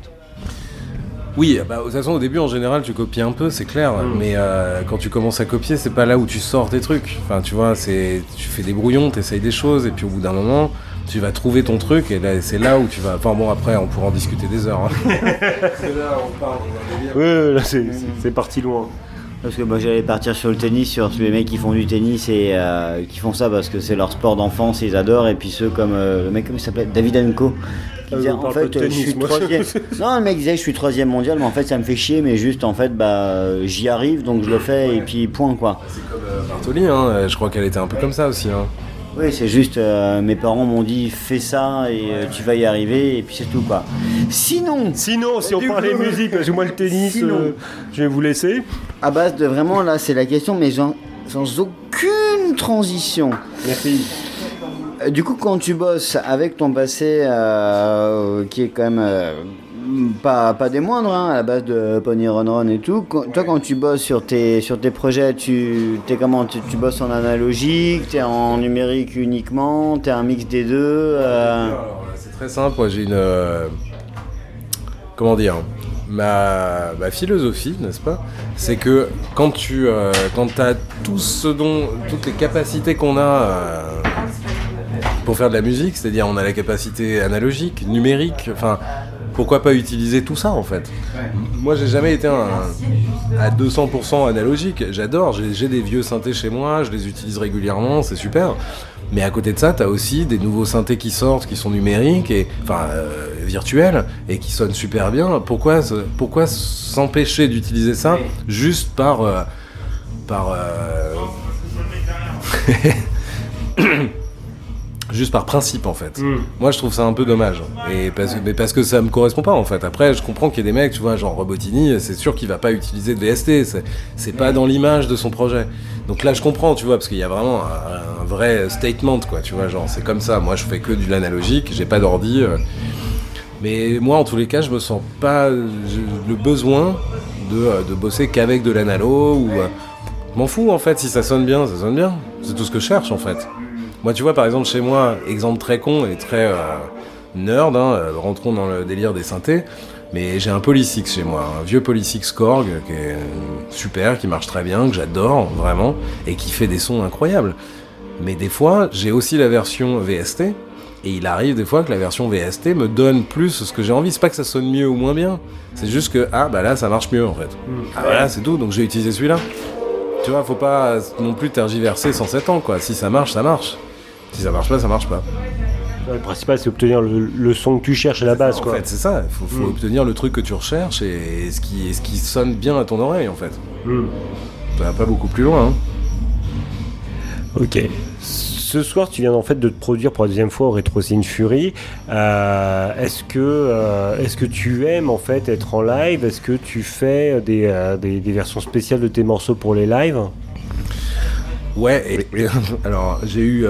[SPEAKER 8] Oui, bah, de toute façon, au début, en général, tu copies un peu, c'est clair. Mais euh, quand tu commences à copier, c'est pas là où tu sors tes trucs. Enfin, tu vois, c'est tu fais des brouillons, tu essayes des choses, et puis au bout d'un moment, tu vas trouver ton truc, et là, c'est là où tu vas. Enfin, bon, après, on pourra en discuter des heures. hein. Parce que là, on parle délire.
[SPEAKER 6] Ouais, là, c'est- c'est c'est parti loin.
[SPEAKER 7] Parce que moi j'allais partir sur le tennis, sur tous les mecs qui font du tennis et euh, qui font ça parce que c'est leur sport d'enfance et ils adorent. Et puis ceux comme euh, le mec, comment il s'appelait? David Anko. Qui
[SPEAKER 6] Ah,
[SPEAKER 7] disait,
[SPEAKER 6] on
[SPEAKER 7] en fait,
[SPEAKER 6] de
[SPEAKER 7] euh, je suis troisième. non, le mec disait, je suis troisième mondial, mais en fait, ça me fait chier, mais juste, en fait, bah, j'y arrive, donc je le fais, et puis point, quoi.
[SPEAKER 8] Bartoli, hein, je crois qu'elle était un peu comme ça aussi. Hein.
[SPEAKER 7] Oui, c'est juste, euh, mes parents m'ont dit, fais ça, et euh, tu vas y arriver, et puis c'est tout, quoi. Sinon,
[SPEAKER 6] Sinon, si on
[SPEAKER 7] Du
[SPEAKER 6] parlait
[SPEAKER 7] coup,
[SPEAKER 6] musique, parce que moi, le tennis,
[SPEAKER 7] sinon.
[SPEAKER 6] euh, je vais vous laisser.
[SPEAKER 7] à base de vraiment, là, c'est la question, mais sans, sans aucune transition.
[SPEAKER 6] Merci.
[SPEAKER 7] Euh, Du coup, quand tu bosses avec ton passé, euh, qui est quand même euh, pas, pas des moindres, hein, à la base de Pony Run Run et tout, quand- toi, quand tu bosses sur tes, sur tes projets, tu es comment tu, tu bosses en analogique, tu es en numérique uniquement, tu es un mix des deux euh,
[SPEAKER 8] Alors, C'est très simple, moi j'ai une. euh, comment dire ma, ma philosophie, n'est-ce pas? C'est que quand tu euh, quand as tout ce dont, toutes les capacités qu'on a euh, pour faire de la musique, c'est-à-dire on a la capacité analogique, numérique, enfin pourquoi pas utiliser tout ça en fait? Moi j'ai jamais été un, à 200% analogique, j'adore, j'ai des vieux synthés chez moi, je les utilise régulièrement, c'est super. Mais à côté de ça, t'as aussi des nouveaux synthés qui sortent, qui sont numériques et enfin euh, virtuels et qui sonnent super bien. Pourquoi, pourquoi s'empêcher d'utiliser ça juste par euh, par euh, juste par principe en fait. Moi je trouve ça un peu dommage. Et parce, mais parce que ça me correspond pas en fait. Après je comprends qu'il y a des mecs, tu vois, genre Robotini, c'est sûr qu'il va pas utiliser de VST. C'est, pas dans l'image de son projet. Donc là je comprends, tu vois, parce qu'il y a vraiment un, un vrai statement quoi, tu vois, genre c'est comme ça. Moi je fais que du l'analogique, j'ai pas d'ordi. euh. Mais moi en tous les cas je me sens pas le besoin de, euh, de bosser qu'avec de l'analo ou. euh, je m'en fous en fait, si ça sonne bien, ça sonne bien. C'est tout ce que je cherche en fait. Moi, tu vois, par exemple, chez moi, exemple très con et très euh, nerd, hein, euh, rentrons dans le délire des synthés, mais j'ai un Polysix chez moi, un vieux Polysix Korg qui est super, qui marche très bien, que j'adore vraiment, et qui fait des sons incroyables. Mais des fois, j'ai aussi la version VST, et il arrive des fois que la version VST me donne plus ce que j'ai envie. C'est pas que ça sonne mieux ou moins bien, c'est juste que, ah bah là, ça marche mieux en fait. Ah voilà, c'est tout, donc j'ai utilisé celui-là. Tu vois, faut pas non plus tergiverser 107 ans, quoi. Si ça marche, ça marche. Si ça marche pas, ça marche pas.
[SPEAKER 6] Le principal, c'est obtenir le, le son que tu cherches à la base,
[SPEAKER 8] en
[SPEAKER 6] quoi.
[SPEAKER 8] fait, c'est ça. Il faut, faut
[SPEAKER 6] Mm.
[SPEAKER 8] obtenir le truc que tu recherches et, ce, qui, et ce qui sonne bien à ton oreille, en fait.
[SPEAKER 6] Mm.
[SPEAKER 8] Ça va pas beaucoup plus loin. Hein.
[SPEAKER 6] Ok. Ce soir, tu viens en fait de te produire pour la deuxième fois au Retro Scene Fury. Euh, est-ce que, euh, est-ce que tu aimes en fait être en live? Est-ce que tu fais des, euh, des, des versions spéciales de tes morceaux pour les lives?
[SPEAKER 8] Ouais, et, alors j'ai eu,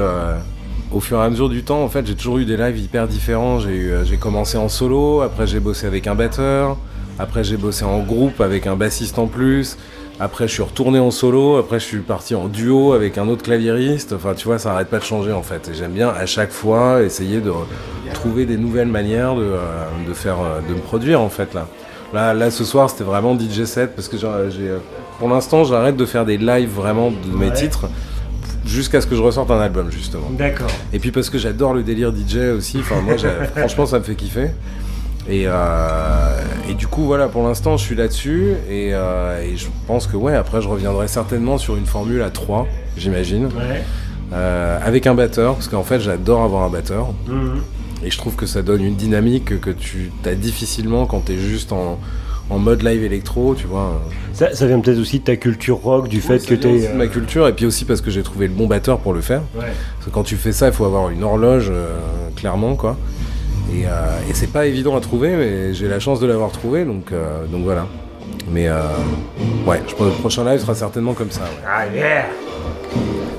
[SPEAKER 8] au fur et à mesure du temps, en fait, j'ai toujours eu des lives hyper différents. J'ai eu, euh, j'ai commencé en solo, après j'ai bossé avec un batteur, après j'ai bossé en groupe avec un bassiste en plus, après je suis retourné en solo, après je suis parti en duo avec un autre claviériste. Enfin, tu vois, ça arrête pas de changer en fait. Et j'aime bien à chaque fois essayer de trouver des nouvelles manières de, euh, de faire, euh, de me produire en fait là. Là, là ce soir, c'était vraiment DJ set parce que j'ai, pour l'instant, j'arrête de faire des lives vraiment de mes titres jusqu'à ce que je ressorte un album justement.
[SPEAKER 6] D'accord.
[SPEAKER 8] Et puis parce que j'adore le délire DJ aussi. Enfin, moi, franchement, ça me fait kiffer. Et, euh, et du coup, voilà, pour l'instant, je suis là-dessus. Et, euh, et je pense que, ouais, après, je reviendrai certainement sur une formule à 3, j'imagine.
[SPEAKER 6] Ouais.
[SPEAKER 8] Euh, avec un batteur, parce qu'en fait, j'adore avoir un batteur.
[SPEAKER 6] Mhm.
[SPEAKER 8] Et je trouve que ça donne une dynamique que tu as difficilement quand tu es juste en, en mode live électro, tu vois.
[SPEAKER 6] Ça, ça vient peut-être aussi de ta culture rock, du fait
[SPEAKER 8] Ça
[SPEAKER 6] que
[SPEAKER 8] vient
[SPEAKER 6] tu
[SPEAKER 8] aussi de ma culture, et puis aussi parce que j'ai trouvé le bon batteur pour le faire.
[SPEAKER 6] Ouais.
[SPEAKER 8] Parce que quand tu fais ça, il faut avoir une horloge, euh, clairement, quoi. Et, euh, et c'est pas évident à trouver, mais j'ai la chance de l'avoir trouvé, donc, euh, donc voilà. Mais euh, ouais, je pense que le prochain live sera certainement comme ça. ouais.
[SPEAKER 6] Ah, yeah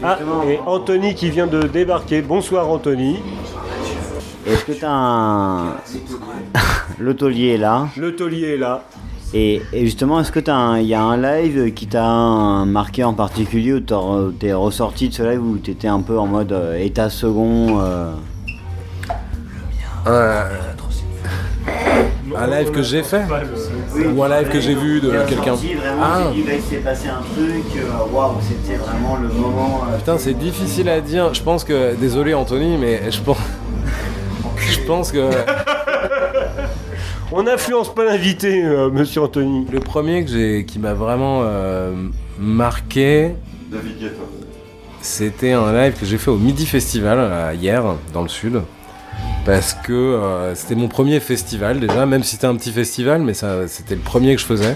[SPEAKER 6] Ah, et Anthony qui vient de débarquer. Bonsoir Anthony.
[SPEAKER 7] Est-ce que t'as un. Le taulier est là.
[SPEAKER 6] Le taulier est là.
[SPEAKER 7] Et, et justement, est-ce que t'as un- il y a un live qui t'a marqué en particulier où t'as- t'es ressorti de ce live où t'étais un peu en mode euh, état second euh,
[SPEAKER 8] Un live que j'ai fait? Ou un live que j'ai vu de quelqu'un? Ah.
[SPEAKER 7] il s'est passé un truc, euh, waouh, c'était vraiment le moment. euh,
[SPEAKER 8] Putain, c'est difficile à dire. Je pense que. Désolé Anthony, mais je pense. Je pense que
[SPEAKER 6] On n'influence pas l'invité, euh, monsieur Anthony.
[SPEAKER 8] le premier que j'ai, qui m'a vraiment euh, marqué, c'était un live que j'ai fait au Midi Festival euh, hier, dans le sud. Parce que euh, c'était mon premier festival déjà, même si c'était un petit festival, mais ça, c'était le premier que je faisais.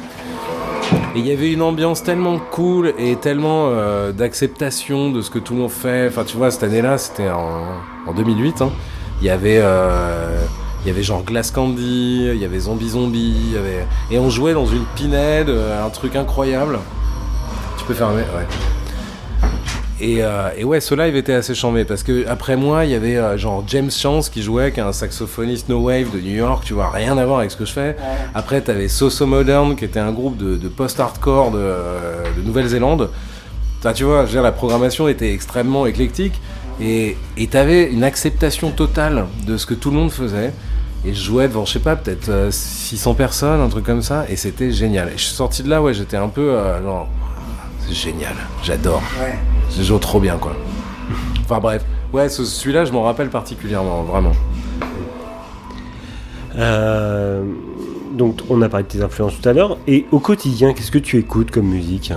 [SPEAKER 8] Et il y avait une ambiance tellement cool et tellement euh, d'acceptation de ce que tout le monde fait. Enfin, tu vois, cette année-là, c'était en, en 2008. hein. Il y avait, euh, il y avait genre Glass Candy, il y avait Zombie Zombie, il y avait... et on jouait dans une pinède, euh, un truc incroyable. Tu peux fermer, ouais. Et, euh, et ouais, ce live était assez chambé parce que après moi, il y avait euh, genre James Chance qui jouait, qui est un saxophoniste no wave de New York, tu vois, rien à voir avec ce que je fais. Après, t'avais Soso Modern qui était un groupe de, de post-hardcore de, euh, de Nouvelle-Zélande. Enfin, tu vois, dire, la programmation était extrêmement éclectique et t'avais une acceptation totale de ce que tout le monde faisait. Et je jouais devant, je sais pas, peut-être euh, 600 personnes, un truc comme ça, et c'était génial. Et je suis sorti de là, ouais, j'étais un peu euh, genre, c'est génial, j'adore.
[SPEAKER 2] Ouais.
[SPEAKER 8] Je joue trop bien, quoi. Enfin bref, ouais, ce- celui-là, je m'en rappelle particulièrement, vraiment.
[SPEAKER 6] Euh, donc, on a parlé de tes influences tout à l'heure. Et au quotidien, qu'est-ce que tu écoutes comme musique?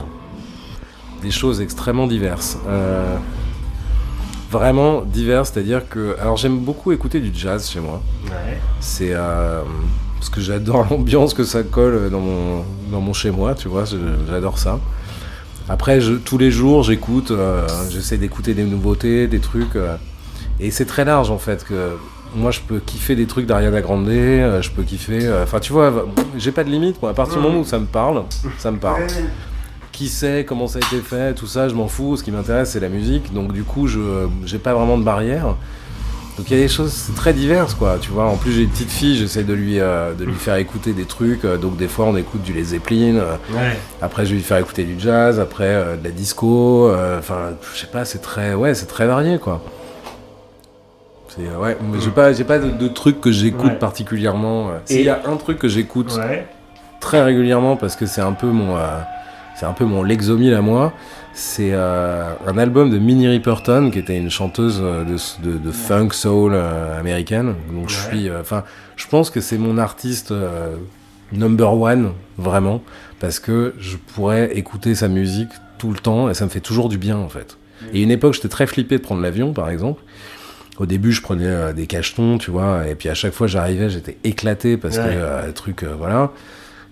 [SPEAKER 8] Des choses extrêmement diverses. Euh, vraiment diverses, c'est-à-dire que. Alors, j'aime beaucoup écouter du jazz chez moi. C'est. euh, parce que j'adore l'ambiance que ça colle dans mon, dans mon chez moi, tu vois, j'adore ça. Après, je- tous les jours, j'écoute, euh, j'essaie d'écouter des nouveautés, des trucs. euh, et c'est très large en fait. que Moi, je peux kiffer des trucs d'Ariana Grande, je peux kiffer. Enfin, tu vois, j'ai pas de limite, moi. À partir du moment où ça me parle, ça me parle. Qui sait comment ça a été fait, tout ça, je m'en fous. Ce qui m'intéresse, c'est la musique. Donc, du coup, je j'ai pas vraiment de barrière. Donc il y a des choses très diverses quoi, tu vois. En plus j'ai une petite fille, j'essaie de lui euh, de lui faire écouter des trucs. euh, donc des fois on écoute du Led Zeppelin. euh, après je vais lui faire écouter du jazz, après de la disco. Enfin je sais pas, c'est très ouais c'est très varié quoi. C'est ouais, mais j'ai pas j'ai pas de, de trucs que j'écoute
[SPEAKER 6] Ouais.
[SPEAKER 8] particulièrement.
[SPEAKER 6] Et-
[SPEAKER 8] S'il y a un truc que j'écoute très régulièrement parce que c'est un peu mon c'est un peu mon Lexomil à moi. C'est euh, un album de Minnie Riperton qui était une chanteuse euh, de, de- de funk soul euh, américaine. Donc je suis euh, enfin je pense que c'est mon artiste number one vraiment parce que je pourrais écouter sa musique tout le temps et ça me fait toujours du bien en fait. Et une époque j'étais très flippé de prendre l'avion par exemple. Au début, je prenais des cachetons, tu vois, et puis à chaque fois j'arrivais, j'étais éclaté parce que
[SPEAKER 6] Ouais.
[SPEAKER 8] truc, voilà.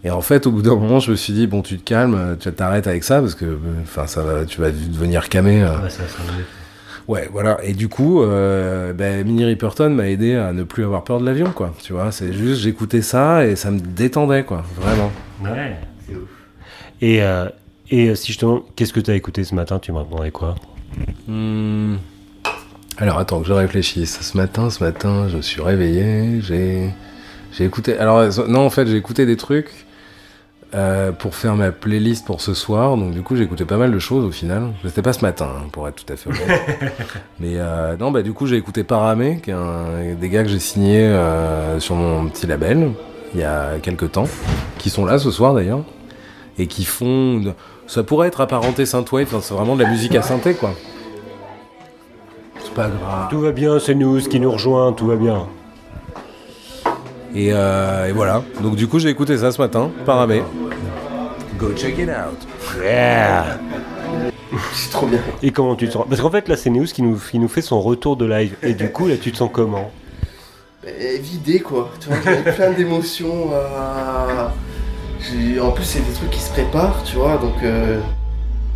[SPEAKER 8] Et en fait, au bout d'un moment, je me suis dit bon, tu te calmes, tu t'arrêtes avec ça parce que, enfin, ça va, tu vas devenir camé. euh. Ouais, voilà. Et du coup, euh, ben, Minnie Riperton m'a aidé à ne plus avoir peur de l'avion, quoi. Tu vois, c'est juste, j'écoutais ça et ça me détendait, quoi. Vraiment.
[SPEAKER 6] Ouais. Et, euh, et euh, si je te demande, qu'est-ce que tu as écouté ce matin, tu me répondrais quoi?
[SPEAKER 8] Hmm. Alors attends que je réfléchisse. Ce matin, ce matin, je me suis réveillé, j'ai j'ai écouté. Alors non, en fait, j'ai écouté des trucs euh, pour faire ma playlist pour ce soir. Donc du coup, j'ai écouté pas mal de choses au final. C'était pas ce matin, hein, pour être tout à fait honnête. Mais euh, non, bah du coup, j'ai écouté Paramé, qui est un des gars que j'ai signé euh, sur mon petit label il y a quelques temps, qui sont là ce soir d'ailleurs, et qui font. Ça pourrait être apparenté synthwave. Enfin, c'est vraiment de la musique à synthé, quoi. C'est pas grave.
[SPEAKER 6] Tout va bien, c'est nous qui nous rejoint, tout va bien.
[SPEAKER 8] Et, euh, et voilà. Donc du coup, j'ai écouté ça ce matin, Paramé. Go check it out.
[SPEAKER 6] Yeah
[SPEAKER 2] C'est trop bien.
[SPEAKER 6] Et comment tu te sens? Parce qu'en fait, là, c'est Neus qui nous, qui nous fait son retour de live. Et du coup, là, tu te sens comment?
[SPEAKER 2] Et vidé quoi. Tu vois, j'avais plein d'émotions. euh, En plus, c'est des trucs qui se préparent, tu vois. Donc, euh,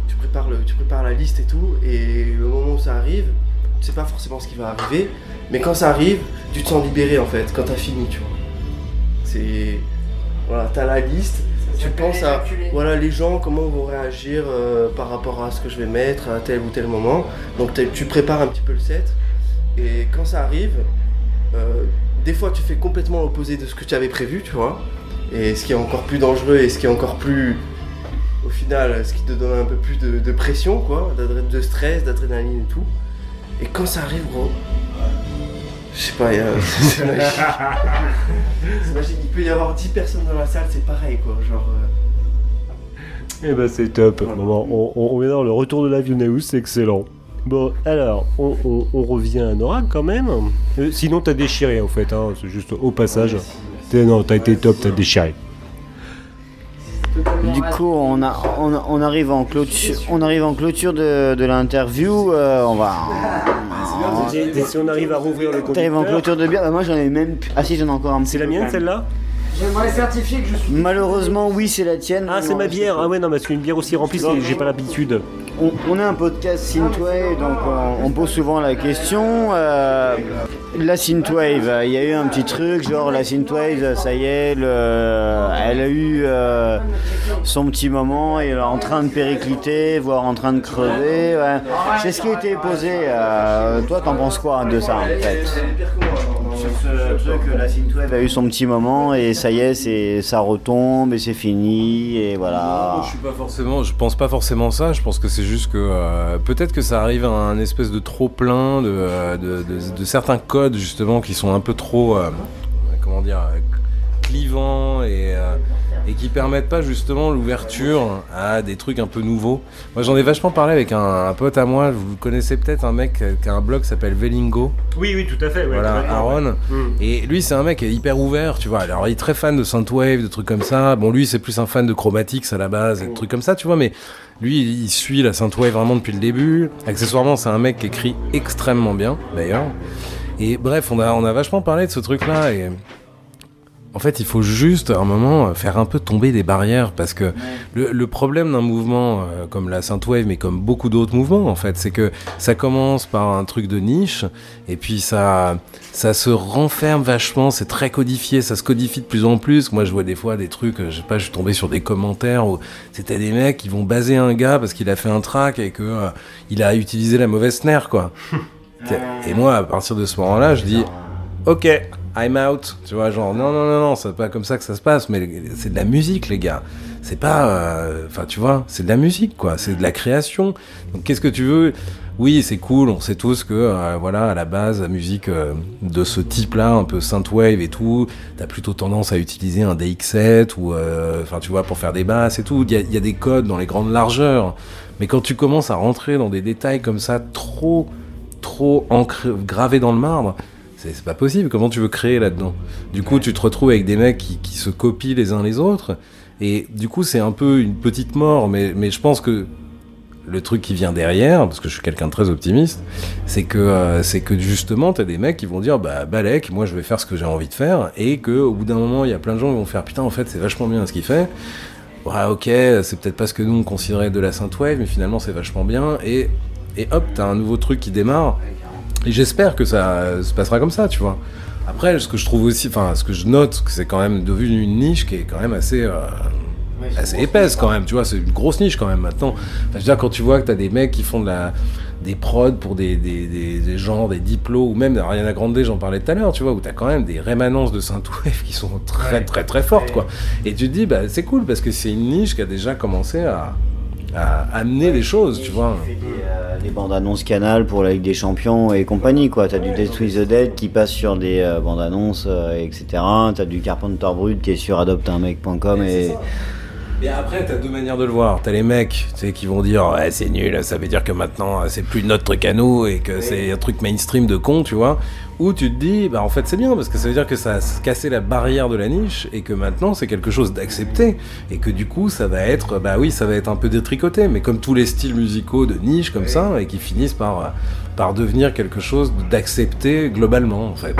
[SPEAKER 2] tu, prépares le... tu prépares la liste et tout. Et le moment où ça arrive, tu sais pas forcément ce qui va arriver. Mais quand ça arrive, tu te sens libéré en fait, quand t'as fini, tu vois. C'est. Voilà, t'as la liste. Tu penses à voilà les gens comment vont réagir euh, par rapport à ce que je vais mettre à tel ou tel moment. Donc tu prépares un petit peu le set et quand ça arrive, euh, des fois tu fais complètement l'opposé de ce que tu avais prévu, tu vois. Et ce qui est encore plus dangereux et ce qui est encore plus au final ce qui te donne un peu plus de, de pression quoi, de stress, d'adrénaline et tout. Et quand ça arrive gros, je sais pas, a- c'est magique. C'est magique. Il peut y avoir 10 personnes dans la salle, c'est pareil quoi, genre. euh,
[SPEAKER 6] Eh ben, c'est top. On, on, on est dans le retour de Neus, c'est excellent. Bon, alors, on, revient à Nora quand même. Euh, sinon, t'as déchiré en fait, hein, c'est juste au passage. Non, t'as été top, t'as déchiré.
[SPEAKER 7] Du coup, on, a, on, on arrive en clôture, on arrive en clôture de, de l'interview. euh, on va.
[SPEAKER 6] Et si on arrive à rouvrir le
[SPEAKER 7] T'arrives en clôture de bière Bah, Moi, j'en ai même. plus- Ah, si, j'en ai encore un petit
[SPEAKER 6] C'est la mienne celle-là?
[SPEAKER 5] J'aimerais certifier que je suis.
[SPEAKER 7] Malheureusement, oui, c'est la tienne.
[SPEAKER 6] Ah, c'est ma bière. Ah ouais, non, parce qu'une bière aussi remplie, c'est- j'ai pas l'habitude.
[SPEAKER 7] On, on est un podcast Synthwave, donc on, on pose souvent la question. euh, La synthwave, il y a eu un petit truc, genre la synthwave, ça y est, le- elle a eu euh, son petit moment, elle est en train de péricliter, voire en train de crever. C'est ce qui a été posé. euh, toi, t'en penses quoi de ça, en fait? Sur ce truc, la synthwave a eu son petit moment, et ça y est, c'est, ça retombe, et c'est fini, et voilà.
[SPEAKER 8] Je suis pas forcément, je pense pas forcément ça. Je pense que c'est juste que euh, peut-être que ça arrive à un espèce de trop plein de, euh, de, de- de certains codes justement qui sont un peu trop, euh, comment dire, euh, clivants et euh, et qui permettent pas justement l'ouverture à des trucs un peu nouveaux. Moi, j'en ai vachement parlé avec un, un pote à moi. Vous connaissez peut-être un mec qui a un blog qui s'appelle Velingo.
[SPEAKER 6] Oui, oui, tout à fait. ouais,
[SPEAKER 8] Voilà, Aaron.
[SPEAKER 6] ouais. Mm.
[SPEAKER 8] Et lui, c'est un mec hyper ouvert, tu vois. Alors, il est très fan de synthwave, de trucs comme ça. Bon, lui, c'est plus un fan de chromatics à la base, et de trucs comme ça, tu vois. Mais lui, il suit la synthwave vraiment depuis le début. Accessoirement, c'est un mec qui écrit extrêmement bien, d'ailleurs. Et bref, on a, on a vachement parlé de ce truc-là. Et en fait, il faut juste, à un moment, faire un peu tomber des barrières. Parce que le, le problème d'un mouvement euh, comme la synthwave, mais comme beaucoup d'autres mouvements, en fait, c'est que ça commence par un truc de niche. Et puis ça, ça se renferme vachement, c'est très codifié, ça se codifie de plus en plus. Moi, je vois des fois des trucs, euh, je sais pas, je suis tombé sur des commentaires où c'était des mecs qui vont baser un gars parce qu'il a fait un track et que euh, il a utilisé la mauvaise snare, quoi. et moi, à partir de ce moment-là, je dis, ok, I'm out. Tu vois, genre, non, non, non, non, c'est pas comme ça que ça se passe, mais c'est de la musique, les gars. C'est pas, euh, enfin, tu vois, c'est de la musique, quoi. C'est de la création. Donc, qu'est-ce que tu veux? Oui, c'est cool, on sait tous que, euh, voilà, à la base, la musique euh, de ce type-là, un peu synthwave et tout, t'as plutôt tendance à utiliser un DX7 ou, enfin, tu vois, pour faire des basses et tout. Il y a, des codes dans les grandes largeurs. Mais quand tu commences à rentrer dans des détails comme ça, trop, trop ancrés, gravés dans le marbre, c'est pas possible. Comment tu veux créer là-dedans? Du coup, tu te retrouves avec des mecs qui, se copient les uns les autres. Et du coup, c'est un peu une petite mort. Mais, je pense que le truc qui vient derrière, parce que je suis quelqu'un de très optimiste, c'est que, euh, c'est que justement, t'as des mecs qui vont dire, bah, Balek, moi je vais faire ce que j'ai envie de faire, et que au bout d'un moment, il y a plein de gens qui vont faire, putain, en fait, c'est vachement bien ce qu'il fait. Ouais, ok, c'est peut-être pas ce que nous on considérait de la synthwave, mais finalement, c'est vachement bien, et, et hop, t'as un nouveau truc qui démarre, et j'espère que ça se passera comme ça, tu vois. Après, ce que je trouve aussi, enfin, ce que je note, c'est quand même devenu une niche qui est quand même assez. euh, assez épaisse quand même, tu vois, c'est une grosse niche quand même maintenant. Enfin, je veux dire, quand tu vois que t'as des mecs qui font de la, des prods pour des, des, des, des genres, des diplos, ou même Ariana Grande, j'en parlais tout à l'heure, tu vois, où t'as quand même des rémanences de synthwave qui sont très très très fortes, quoi. Et tu te dis, bah c'est cool parce que c'est une niche qui a déjà commencé à, à amener les choses, tu vois.
[SPEAKER 7] fait des, euh, des bandes annonces canal pour la Ligue des Champions et compagnie quoi. T'as du Death with the Dead qui passe sur des euh, bandes annonces euh, etc. T'as du Carpenter Brut qui est sur adopteunmec.com et
[SPEAKER 8] Et après, t'as deux manières de le voir. T'as les mecs, tu sais, qui vont dire, ouais, c'est nul, ça veut dire que maintenant, c'est plus notre truc à nous et que c'est un truc mainstream de con, tu vois. Ou tu te dis, bah en fait, c'est bien parce que ça veut dire que ça a cassé la barrière de la niche et que maintenant, c'est quelque chose d'accepté et que du coup, ça va être, bah oui, ça va être un peu détricoté, mais comme tous les styles musicaux de niche comme ça et qui finissent par, par devenir quelque chose d'accepté globalement, en fait.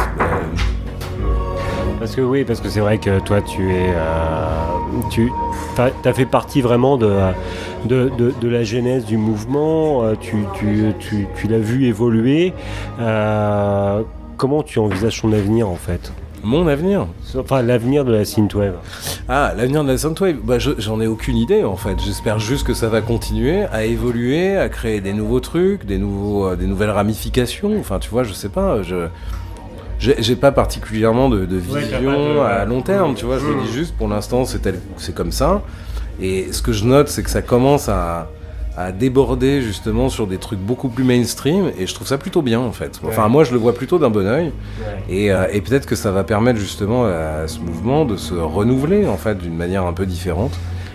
[SPEAKER 6] Parce que oui, parce que c'est vrai que toi, tu es, euh, tu as, fait partie vraiment de, de, de- de la genèse du mouvement. euh, Tu, tu, tu, tu l'as vu évoluer. Euh, comment tu envisages son avenir en fait?
[SPEAKER 8] Mon avenir?
[SPEAKER 6] Enfin, l'avenir de la synthwave.
[SPEAKER 8] Ah, l'avenir de la Soundwave bah, je- J'en ai aucune idée en fait. J'espère juste que ça va continuer à évoluer, à créer des nouveaux trucs, des, nouveaux, euh, des nouvelles ramifications. Enfin, tu vois, je sais pas. Je j'ai pas particulièrement de, vision
[SPEAKER 6] de-
[SPEAKER 8] à long terme, tu vois. Je me dis juste, pour l'instant, c'est tel- c'est comme ça. Et ce que je note, c'est que ça commence à, à déborder justement sur des trucs beaucoup plus mainstream. Et je trouve ça plutôt bien en fait. Enfin,
[SPEAKER 6] Ouais.
[SPEAKER 8] moi, je le vois plutôt d'un bon oeil. Et, euh, et peut-être que ça va permettre justement à ce mouvement de se renouveler en fait d'une manière un peu différente.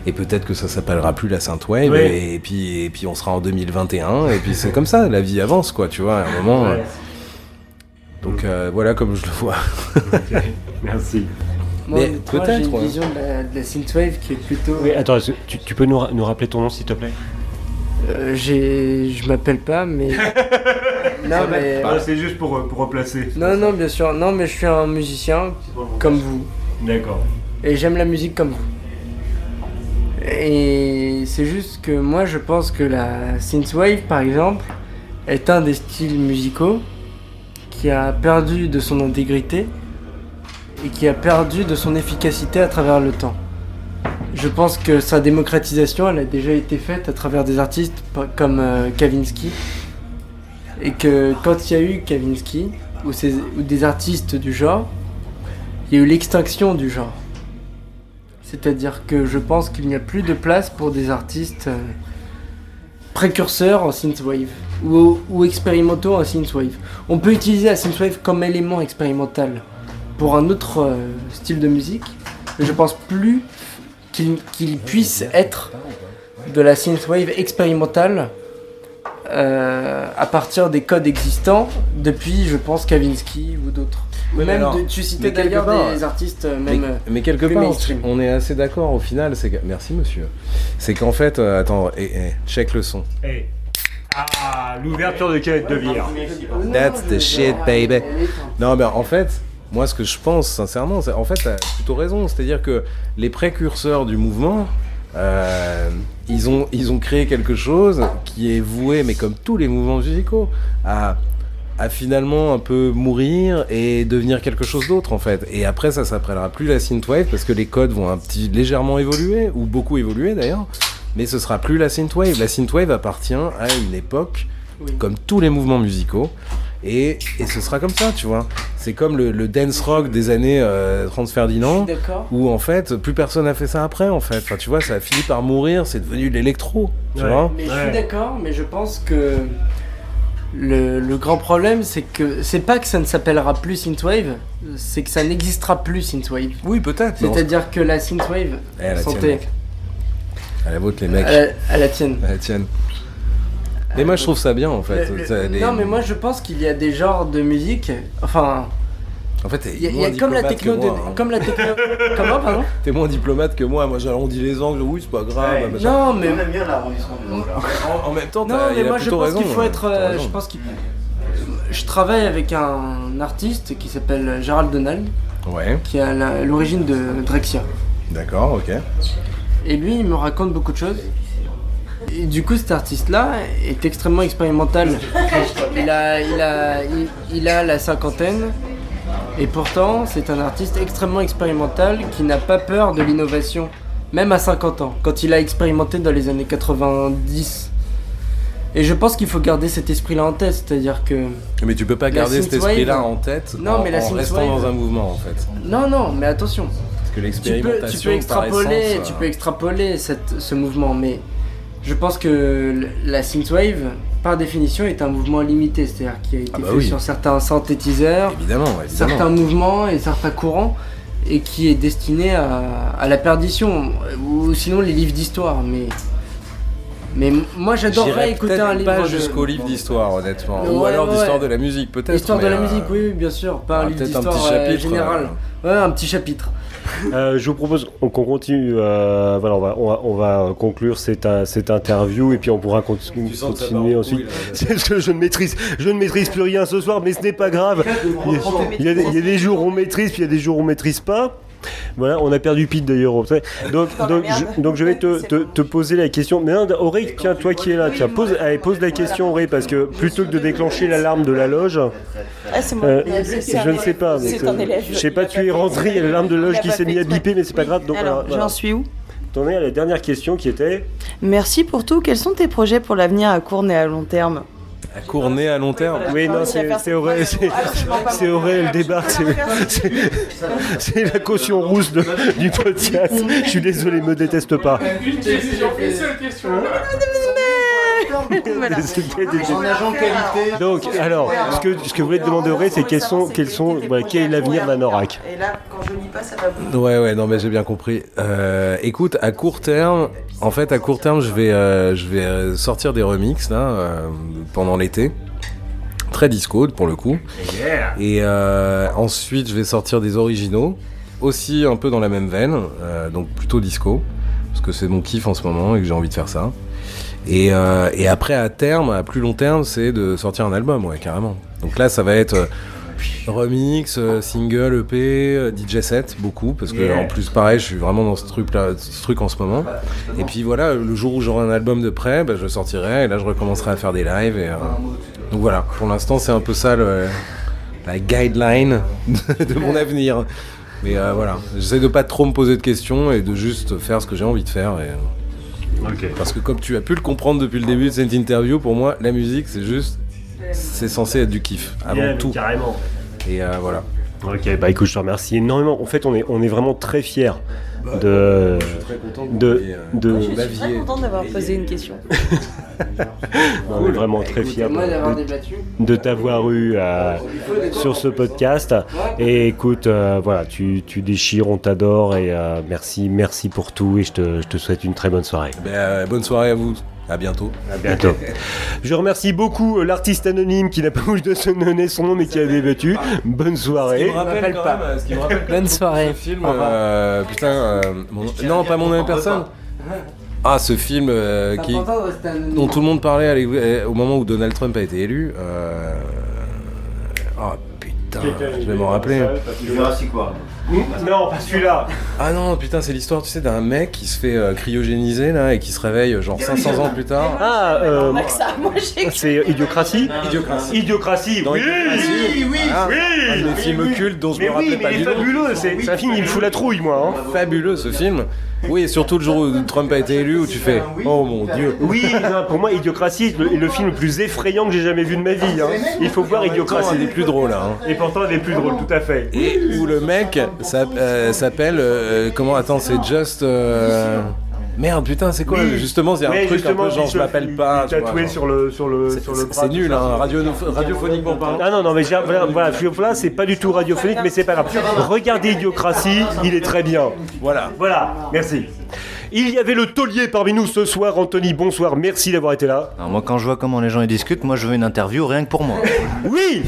[SPEAKER 8] Et peut-être que ça s'appellera plus la Synthwave
[SPEAKER 6] Ouais.
[SPEAKER 8] et, et puis et puis on sera en 2021 et puis c'est comme ça, la vie avance quoi, tu vois. À un moment. euh, donc euh, voilà comme je le vois.
[SPEAKER 6] Merci.
[SPEAKER 4] Moi,
[SPEAKER 8] Mais
[SPEAKER 4] honnêtement, j'ai
[SPEAKER 8] peut-être,
[SPEAKER 4] une vision de la, de la synthwave qui est plutôt.
[SPEAKER 6] Oui, attends, tu, tu peux nous, ra- nous rappeler ton nom s'il te plaît?
[SPEAKER 4] Euh, j'ai, je m'appelle pas, mais. non mais.
[SPEAKER 6] C'est juste pour, pour replacer.
[SPEAKER 4] Non non bien sûr, non mais je suis un musicien comme vous
[SPEAKER 6] D'accord.
[SPEAKER 4] et j'aime la musique comme vous. Et c'est juste que moi je pense que la synthwave par exemple est un des styles musicaux qui a perdu de son intégrité et qui a perdu de son efficacité à travers le temps. Je pense que sa démocratisation, elle a déjà été faite à travers des artistes comme euh, Kavinsky. Et que quand il y a eu Kavinsky, ou des artistes du genre, il y a eu l'extinction du genre. C'est-à-dire que je pense qu'il n'y a plus de place pour des artistes euh, précurseurs en synthwave ou, ou expérimentaux en synthwave. On peut utiliser la synthwave comme élément expérimental pour un autre euh, style de musique, mais je pense plus qu'il qu'il puisse être de la synthwave expérimentale euh, à partir des codes existants depuis, je pense, Kavinsky ou d'autres.
[SPEAKER 8] Oui, mais
[SPEAKER 4] même
[SPEAKER 8] alors-
[SPEAKER 4] de- tu citais
[SPEAKER 8] mais
[SPEAKER 4] d'ailleurs
[SPEAKER 8] part-
[SPEAKER 4] des artistes, euh,
[SPEAKER 8] Mais,
[SPEAKER 4] même. euh,
[SPEAKER 8] mais quelque
[SPEAKER 4] plus
[SPEAKER 8] part,
[SPEAKER 4] mainstream.
[SPEAKER 8] on est assez d'accord au final. C'est que... Merci monsieur. C'est qu'en fait, euh, attends, eh, eh, check le son.
[SPEAKER 6] Eh. Ah, l'ouverture de canette de bière.
[SPEAKER 8] That's the shit, baby. Non, mais en fait, moi, ce que je pense, sincèrement, c'est en fait, t'as plutôt raison. C'est-à-dire que les précurseurs du mouvement, euh, ils, ont, ils ont créé quelque chose qui est voué, mais comme tous les mouvements musicaux, à, à finalement un peu mourir et devenir quelque chose d'autre, en fait. Et après, ça s'appellera plus la synthwave parce que les codes vont un petit légèrement évoluer, ou beaucoup évoluer d'ailleurs. Mais ce sera plus la synthwave. La synthwave appartient à une époque
[SPEAKER 4] Oui.
[SPEAKER 8] comme tous les mouvements musicaux. Et, et ce sera comme ça, tu vois. C'est comme le, le dance rock des années euh, Franz Ferdinand, où en fait, plus personne n'a fait ça après, en fait. Enfin, tu vois, ça a fini par mourir, c'est devenu de l'électro, tu
[SPEAKER 6] Ouais.
[SPEAKER 8] vois.
[SPEAKER 4] Mais je suis d'accord, mais je pense que le, le grand problème, c'est que c'est pas que ça ne s'appellera plus synthwave, c'est que ça n'existera plus synthwave.
[SPEAKER 8] Oui, peut-être.
[SPEAKER 4] C'est-à-dire que la synthwave,
[SPEAKER 8] Eh,
[SPEAKER 4] santé.
[SPEAKER 8] À la vôtre, les mecs.
[SPEAKER 4] à la, à la tienne.
[SPEAKER 8] À la tienne. Mais moi, je trouve ça bien, en fait.
[SPEAKER 4] Le- le-
[SPEAKER 8] Ça, les-
[SPEAKER 4] Non, mais moi je pense qu'il y a des genres de musique, enfin,
[SPEAKER 8] En fait, t'es
[SPEAKER 4] il y a,
[SPEAKER 8] moins
[SPEAKER 4] a comme la
[SPEAKER 8] diplomate
[SPEAKER 4] techno,
[SPEAKER 8] que
[SPEAKER 4] de,
[SPEAKER 8] moi, hein.
[SPEAKER 4] comme la techno. Comment, pardon
[SPEAKER 8] T'es moins diplomate que moi. Moi, j'arrondis les angles. Oui, c'est pas grave.
[SPEAKER 6] Ouais.
[SPEAKER 8] machin.
[SPEAKER 4] Non, mais
[SPEAKER 7] On aime bien l'arrondissement des angles.
[SPEAKER 8] En, en même temps,
[SPEAKER 4] Non, mais
[SPEAKER 8] il a
[SPEAKER 4] moi je pense
[SPEAKER 8] raison.
[SPEAKER 4] qu'il faut
[SPEAKER 8] hein.
[SPEAKER 4] être. Euh, je pense qu'il. Je travaille avec un artiste qui s'appelle Gérald Donald,
[SPEAKER 8] Ouais,
[SPEAKER 4] qui est à la- l'origine de Drexia.
[SPEAKER 8] d'accord, ok.
[SPEAKER 4] Et lui, il me raconte beaucoup de choses. Et du coup, cet artiste-là est extrêmement expérimental. Il a, il, a, il, il a la cinquantaine. Et pourtant, c'est un artiste extrêmement expérimental qui n'a pas peur de l'innovation. Même à 50 ans, quand il a expérimenté dans les années 90. Et je pense qu'il faut garder cet esprit-là en tête, c'est-à-dire que...
[SPEAKER 8] Mais tu peux pas garder cet esprit-là en tête
[SPEAKER 4] Non,
[SPEAKER 8] en,
[SPEAKER 4] mais la
[SPEAKER 8] en restant dans un mouvement, en fait.
[SPEAKER 4] Non, non, mais attention,
[SPEAKER 8] Parce que
[SPEAKER 4] tu peux,
[SPEAKER 8] l'expérimentation,
[SPEAKER 4] tu peux extrapoler,
[SPEAKER 8] par essence,
[SPEAKER 4] tu
[SPEAKER 8] euh,
[SPEAKER 4] peux extrapoler cette, ce mouvement, mais je pense que la synthwave, par définition, est un mouvement limité, c'est-à-dire qui a été
[SPEAKER 8] Ah bah
[SPEAKER 4] fait
[SPEAKER 8] oui.
[SPEAKER 4] sur certains synthétiseurs,
[SPEAKER 8] Évidemment, évidemment.
[SPEAKER 4] certains mouvements et certains courants, et qui est destiné à, à la perdition, ou sinon les livres d'histoire, mais... Mais moi j'adorerais écouter un livre
[SPEAKER 8] pas jusqu'au livre d'histoire, honnêtement. Ou alors d'histoire de la musique, peut-être.
[SPEAKER 4] Histoire de la
[SPEAKER 8] euh,
[SPEAKER 4] musique, oui, bien sûr, pas
[SPEAKER 8] ah,
[SPEAKER 4] un livre
[SPEAKER 8] peut-être un
[SPEAKER 4] d'histoire euh, général. Ouais, un petit chapitre.
[SPEAKER 6] Euh, je vous propose qu'on continue. euh, voilà, on va, on va, on va conclure cette, euh, cette interview et puis on pourra continuer ensuite.
[SPEAKER 8] couille, là.
[SPEAKER 6] Je ne maîtrise, je ne maîtrise plus rien ce soir, mais ce n'est pas grave. Il y, a, il y a des, il y a des jours où on maîtrise, puis il y a des jours où on maîtrise pas. Voilà, on a perdu Pete d'ailleurs. Donc,
[SPEAKER 5] la
[SPEAKER 6] donc, je, donc je vais te, te, te poser la question. Mais non, Auré, tiens, toi qui es là, tiens, pose, allez, pose la question, Auré, parce que plutôt que de déclencher l'alarme de la loge,
[SPEAKER 5] Ah, c'est moi.
[SPEAKER 6] euh, je ne sais pas. mais. Je sais pas, tu es rentré, il y a l'alarme de loge
[SPEAKER 5] Il a
[SPEAKER 6] qui s'est mis à biper, mais c'est pas grave. Donc,
[SPEAKER 5] Alors,
[SPEAKER 6] voilà.
[SPEAKER 5] j'en suis où?
[SPEAKER 6] T'en es à la dernière question qui était.
[SPEAKER 5] Merci pour tout. Quels sont tes projets pour l'avenir à court et à long terme?
[SPEAKER 8] À courner à long terme.
[SPEAKER 6] Oui, non, c'est
[SPEAKER 5] faire
[SPEAKER 6] c'est Auré, elle débarque, c'est- la caution rousse de- du podcast. Je suis désolé, me déteste pas.
[SPEAKER 5] Voilà.
[SPEAKER 6] C'était des-
[SPEAKER 7] En agent qualité.
[SPEAKER 6] Donc, alors, ce que, ce que vous voulez te demander, Auré, c'est quels sont, quels sont, voilà, quel est l'avenir d'Anorak
[SPEAKER 5] Et là, quand je n'y pas, ça va bouger.
[SPEAKER 8] Ouais, ouais, non, mais j'ai bien compris. Euh, écoute, à court terme, en fait, à court terme, je vais, euh, je vais euh, sortir des remixes là euh, pendant l'été. Très disco pour le coup. Et euh, ensuite, je vais sortir des originaux, aussi un peu dans la même veine, euh, donc plutôt disco, parce que c'est mon kiff en ce moment et que j'ai envie de faire ça. Et, euh, et après, à terme, à plus long terme, c'est de sortir un album, ouais, carrément. Donc là, ça va être euh, remix, euh, single, EP, DJ set, beaucoup, parce que en plus, pareil, je suis vraiment dans ce truc-là, ce truc en ce moment. Et puis voilà, le jour où j'aurai un album de prêt, bah, je sortirai, et là, je recommencerai à faire des lives. Et, donc voilà, pour l'instant, c'est un peu ça la guideline de mon avenir. Mais voilà, j'essaie de pas trop me poser de questions et de juste faire ce que j'ai envie de faire. Parce que comme tu as pu le comprendre depuis le début de cette interview, pour moi, la musique, c'est juste, c'est censé être du kiff avant
[SPEAKER 6] Yeah,
[SPEAKER 8] tout.
[SPEAKER 6] Carrément.
[SPEAKER 8] Et euh, voilà.
[SPEAKER 6] Ok, bah écoute, je te remercie énormément. En fait, on est, on est vraiment très fiers de,
[SPEAKER 8] très content
[SPEAKER 6] de, de,
[SPEAKER 5] Je suis très contente d'avoir posé une question.
[SPEAKER 6] on est vraiment très
[SPEAKER 4] d'avoir
[SPEAKER 6] de, de t'avoir eu euh, sur ce podcast. Et écoute, euh, voilà, tu, tu déchires, on t'adore et euh, merci, merci pour tout et je te, je te souhaite une très bonne soirée.
[SPEAKER 8] Ben, euh, bonne soirée à vous. À bientôt.
[SPEAKER 6] À bientôt. Je remercie beaucoup euh, l'artiste anonyme qui n'a pas voulu de se donner son nom mais qui a débattu. Bonne soirée.
[SPEAKER 4] rappelle pas. Bonne soirée.
[SPEAKER 8] Ce film, euh, putain, euh, mon- non, pas mon même personne. Ah, ce film euh, qui, dont tout le monde parlait à euh, au moment où Donald Trump a été élu. Euh... Oh putain, je vais m'en rappeler.
[SPEAKER 7] Jurassic World.
[SPEAKER 6] Non, pas celui-là.
[SPEAKER 8] Ah non, putain, c'est l'histoire, tu sais, d'un mec qui se fait euh, cryogéniser là et qui se réveille genre 500 ans plus tard.
[SPEAKER 6] Ah, euh,
[SPEAKER 5] Pas que ça, moi j'ai
[SPEAKER 6] c'est Idiocratie
[SPEAKER 8] Idiocratie.
[SPEAKER 6] Idiocratie,
[SPEAKER 8] Dans
[SPEAKER 6] oui,
[SPEAKER 8] Idiocratie,
[SPEAKER 6] oui,
[SPEAKER 8] voilà.
[SPEAKER 6] oui,
[SPEAKER 8] Un de mes
[SPEAKER 6] oui,
[SPEAKER 8] films
[SPEAKER 6] oui.
[SPEAKER 8] cultes dont je
[SPEAKER 6] Mais
[SPEAKER 8] me rappelais
[SPEAKER 6] oui,
[SPEAKER 8] pas
[SPEAKER 6] mais il
[SPEAKER 8] du
[SPEAKER 6] est
[SPEAKER 8] nom.
[SPEAKER 6] fabuleux, c'est c'est un film, il me fout la trouille, moi. hein.
[SPEAKER 8] Fabuleux ce film. Oui, et surtout le jour où Trump a été élu, où tu fais Oh mon dieu.
[SPEAKER 6] Oui, non, pour moi, Idiocratie est le, est le film le plus effrayant que j'ai jamais vu de ma vie. hein. Il faut voir Idiocratie.
[SPEAKER 8] C'est des plus drôles. Hein.
[SPEAKER 6] Et pourtant, il est plus drôle, tout à fait.
[SPEAKER 8] Et où le mec s'appelle. euh, comment Attends, c'est Just. euh, Merde, putain, c'est quoi
[SPEAKER 6] Oui.
[SPEAKER 8] Justement, c'est un
[SPEAKER 6] Ouais,
[SPEAKER 8] truc un peu genre je m'appelle pas.
[SPEAKER 6] tatoué sur le, sur le,
[SPEAKER 8] C'est-
[SPEAKER 6] sur le
[SPEAKER 8] c'est-
[SPEAKER 6] bras.
[SPEAKER 8] C'est
[SPEAKER 6] tout
[SPEAKER 8] nul,
[SPEAKER 6] ça.
[SPEAKER 8] hein, radio, radiophoniquement parlant.
[SPEAKER 6] Ah non, non, mais voilà, voilà, là, c'est pas du tout radiophonique, mais c'est pas grave. Regardez Idiocratie, il est très bien.
[SPEAKER 8] Voilà.
[SPEAKER 6] Voilà, merci. Il y avait le taulier parmi nous ce soir, Anthony, bonsoir, merci d'avoir été là.
[SPEAKER 1] Alors moi quand je vois comment les gens y discutent, moi je veux une interview rien que pour moi.
[SPEAKER 6] Oui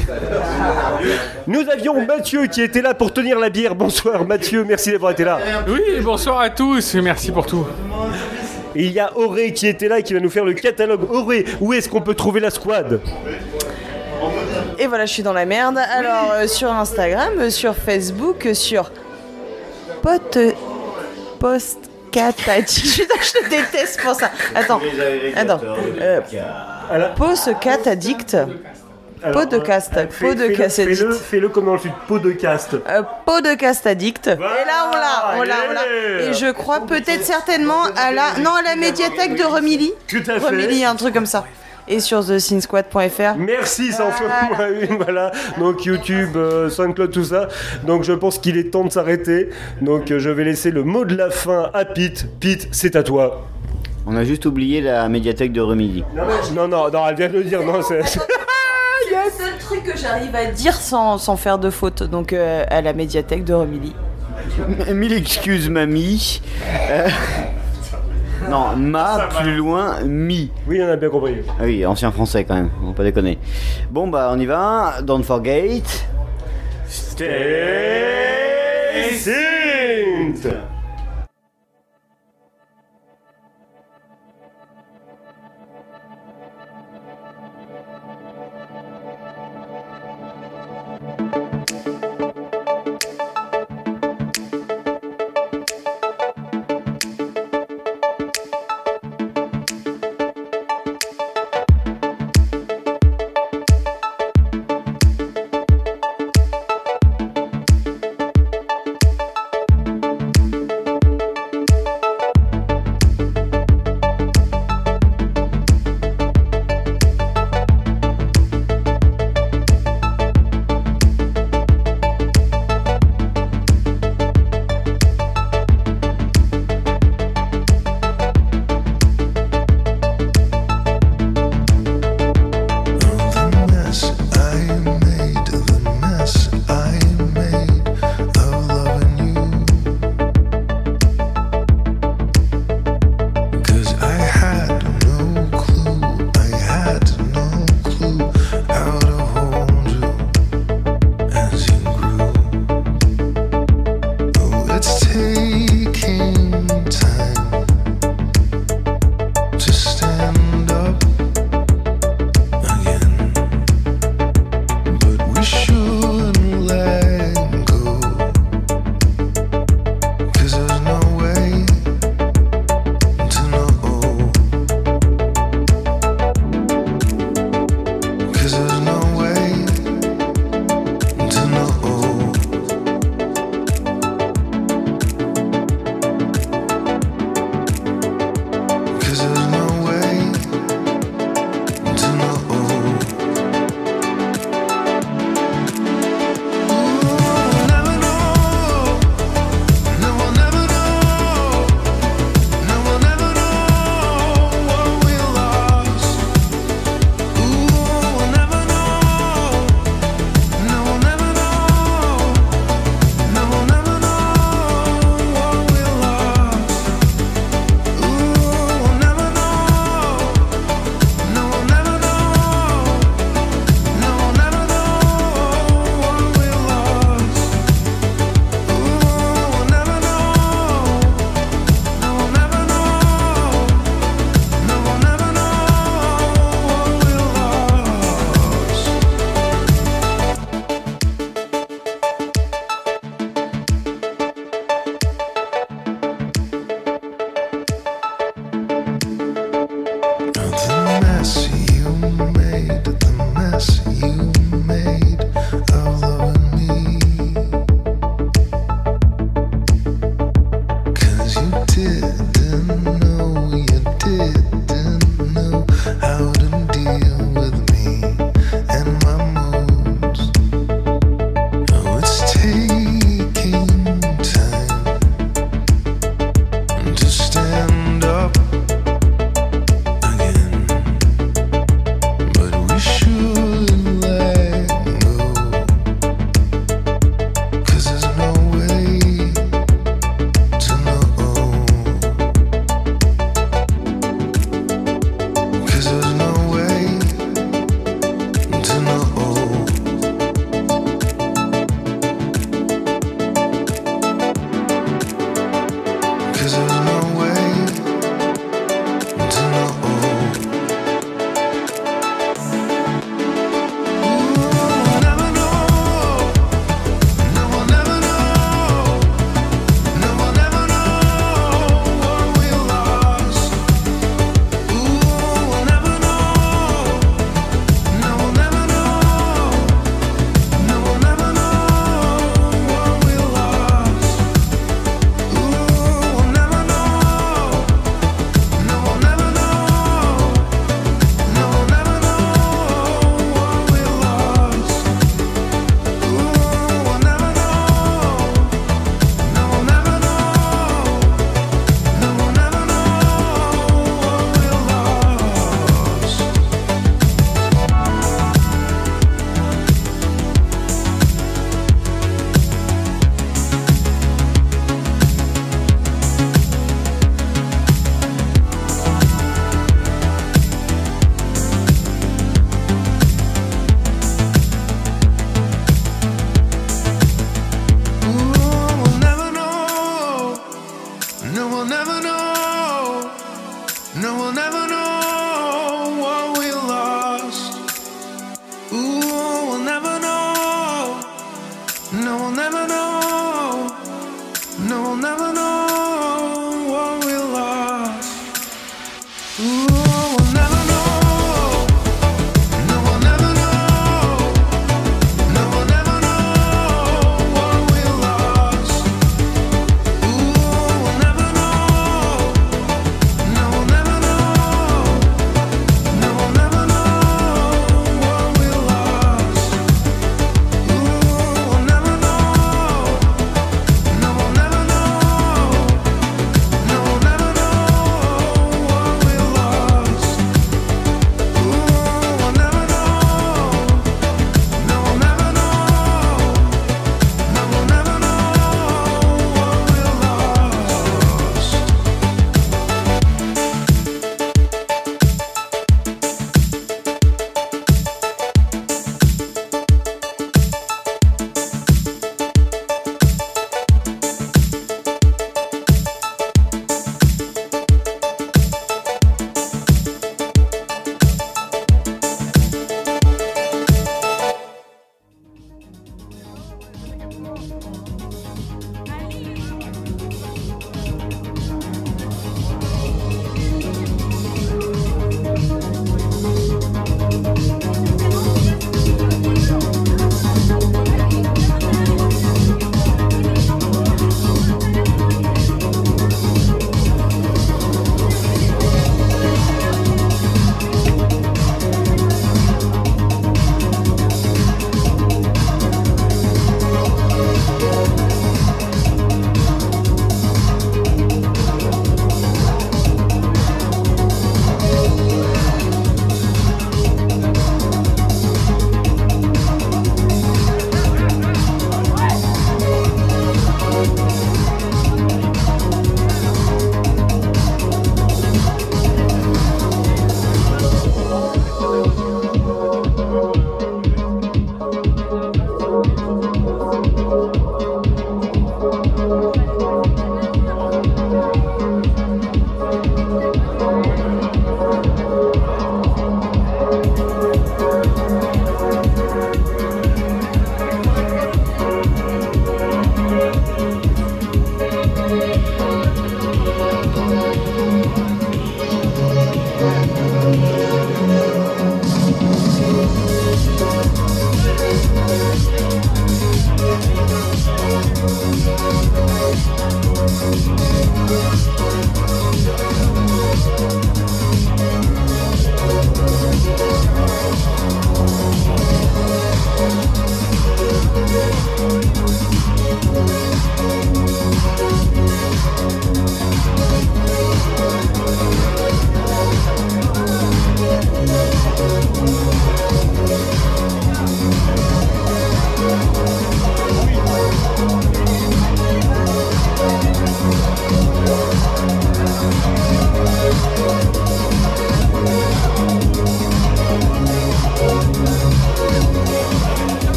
[SPEAKER 6] Nous avions Mathieu qui était là pour tenir la bière. Bonsoir Mathieu, merci d'avoir été là.
[SPEAKER 3] Oui, bonsoir à tous et merci pour tout.
[SPEAKER 6] Et il y a Auré qui était là et qui va nous faire le catalogue. Auré, où est-ce qu'on peut trouver la squad?
[SPEAKER 5] Et voilà, je suis dans la merde. Alors, euh, sur Instagram, euh, sur Facebook, euh, sur pote postcataddict. Putain, je te déteste pour ça. Attends, attends. Euh. Podcast,
[SPEAKER 6] Fais-
[SPEAKER 5] podcast
[SPEAKER 6] fais-le-
[SPEAKER 5] addict.
[SPEAKER 6] Fais-le fais-le comme dans le sud, podcast.
[SPEAKER 5] Euh, podcast addict. et là, on l'a, on l'a, on l'a. Et je crois peut-être certainement à la, non, à la médiathèque de Remilly.
[SPEAKER 6] Tout à fait.
[SPEAKER 5] Remilly, un truc comme ça. Et sur thesinsquad.fr.
[SPEAKER 6] Merci, ça en fait au moins une, voilà. Donc YouTube, euh, SoundCloud, tout ça. Donc je pense qu'il est temps de s'arrêter. Donc euh, je vais laisser le mot de la fin à Pete. Pete, c'est à toi.
[SPEAKER 7] On a juste oublié la médiathèque de Remilly.
[SPEAKER 6] Non, non, non, elle vient de le dire, non, c'est...
[SPEAKER 5] C'est le seul truc que j'arrive à dire sans, sans faire de faute. Donc euh, à la médiathèque de Remilly.
[SPEAKER 7] Mille excuses, mamie. Euh, Non, ma, plus loin, mi.
[SPEAKER 6] Oui, on a bien compris.
[SPEAKER 7] Ah oui, ancien français quand même, on va pas déconner. Bon bah on y va, don't forget.
[SPEAKER 6] Stay synced.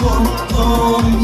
[SPEAKER 9] korktum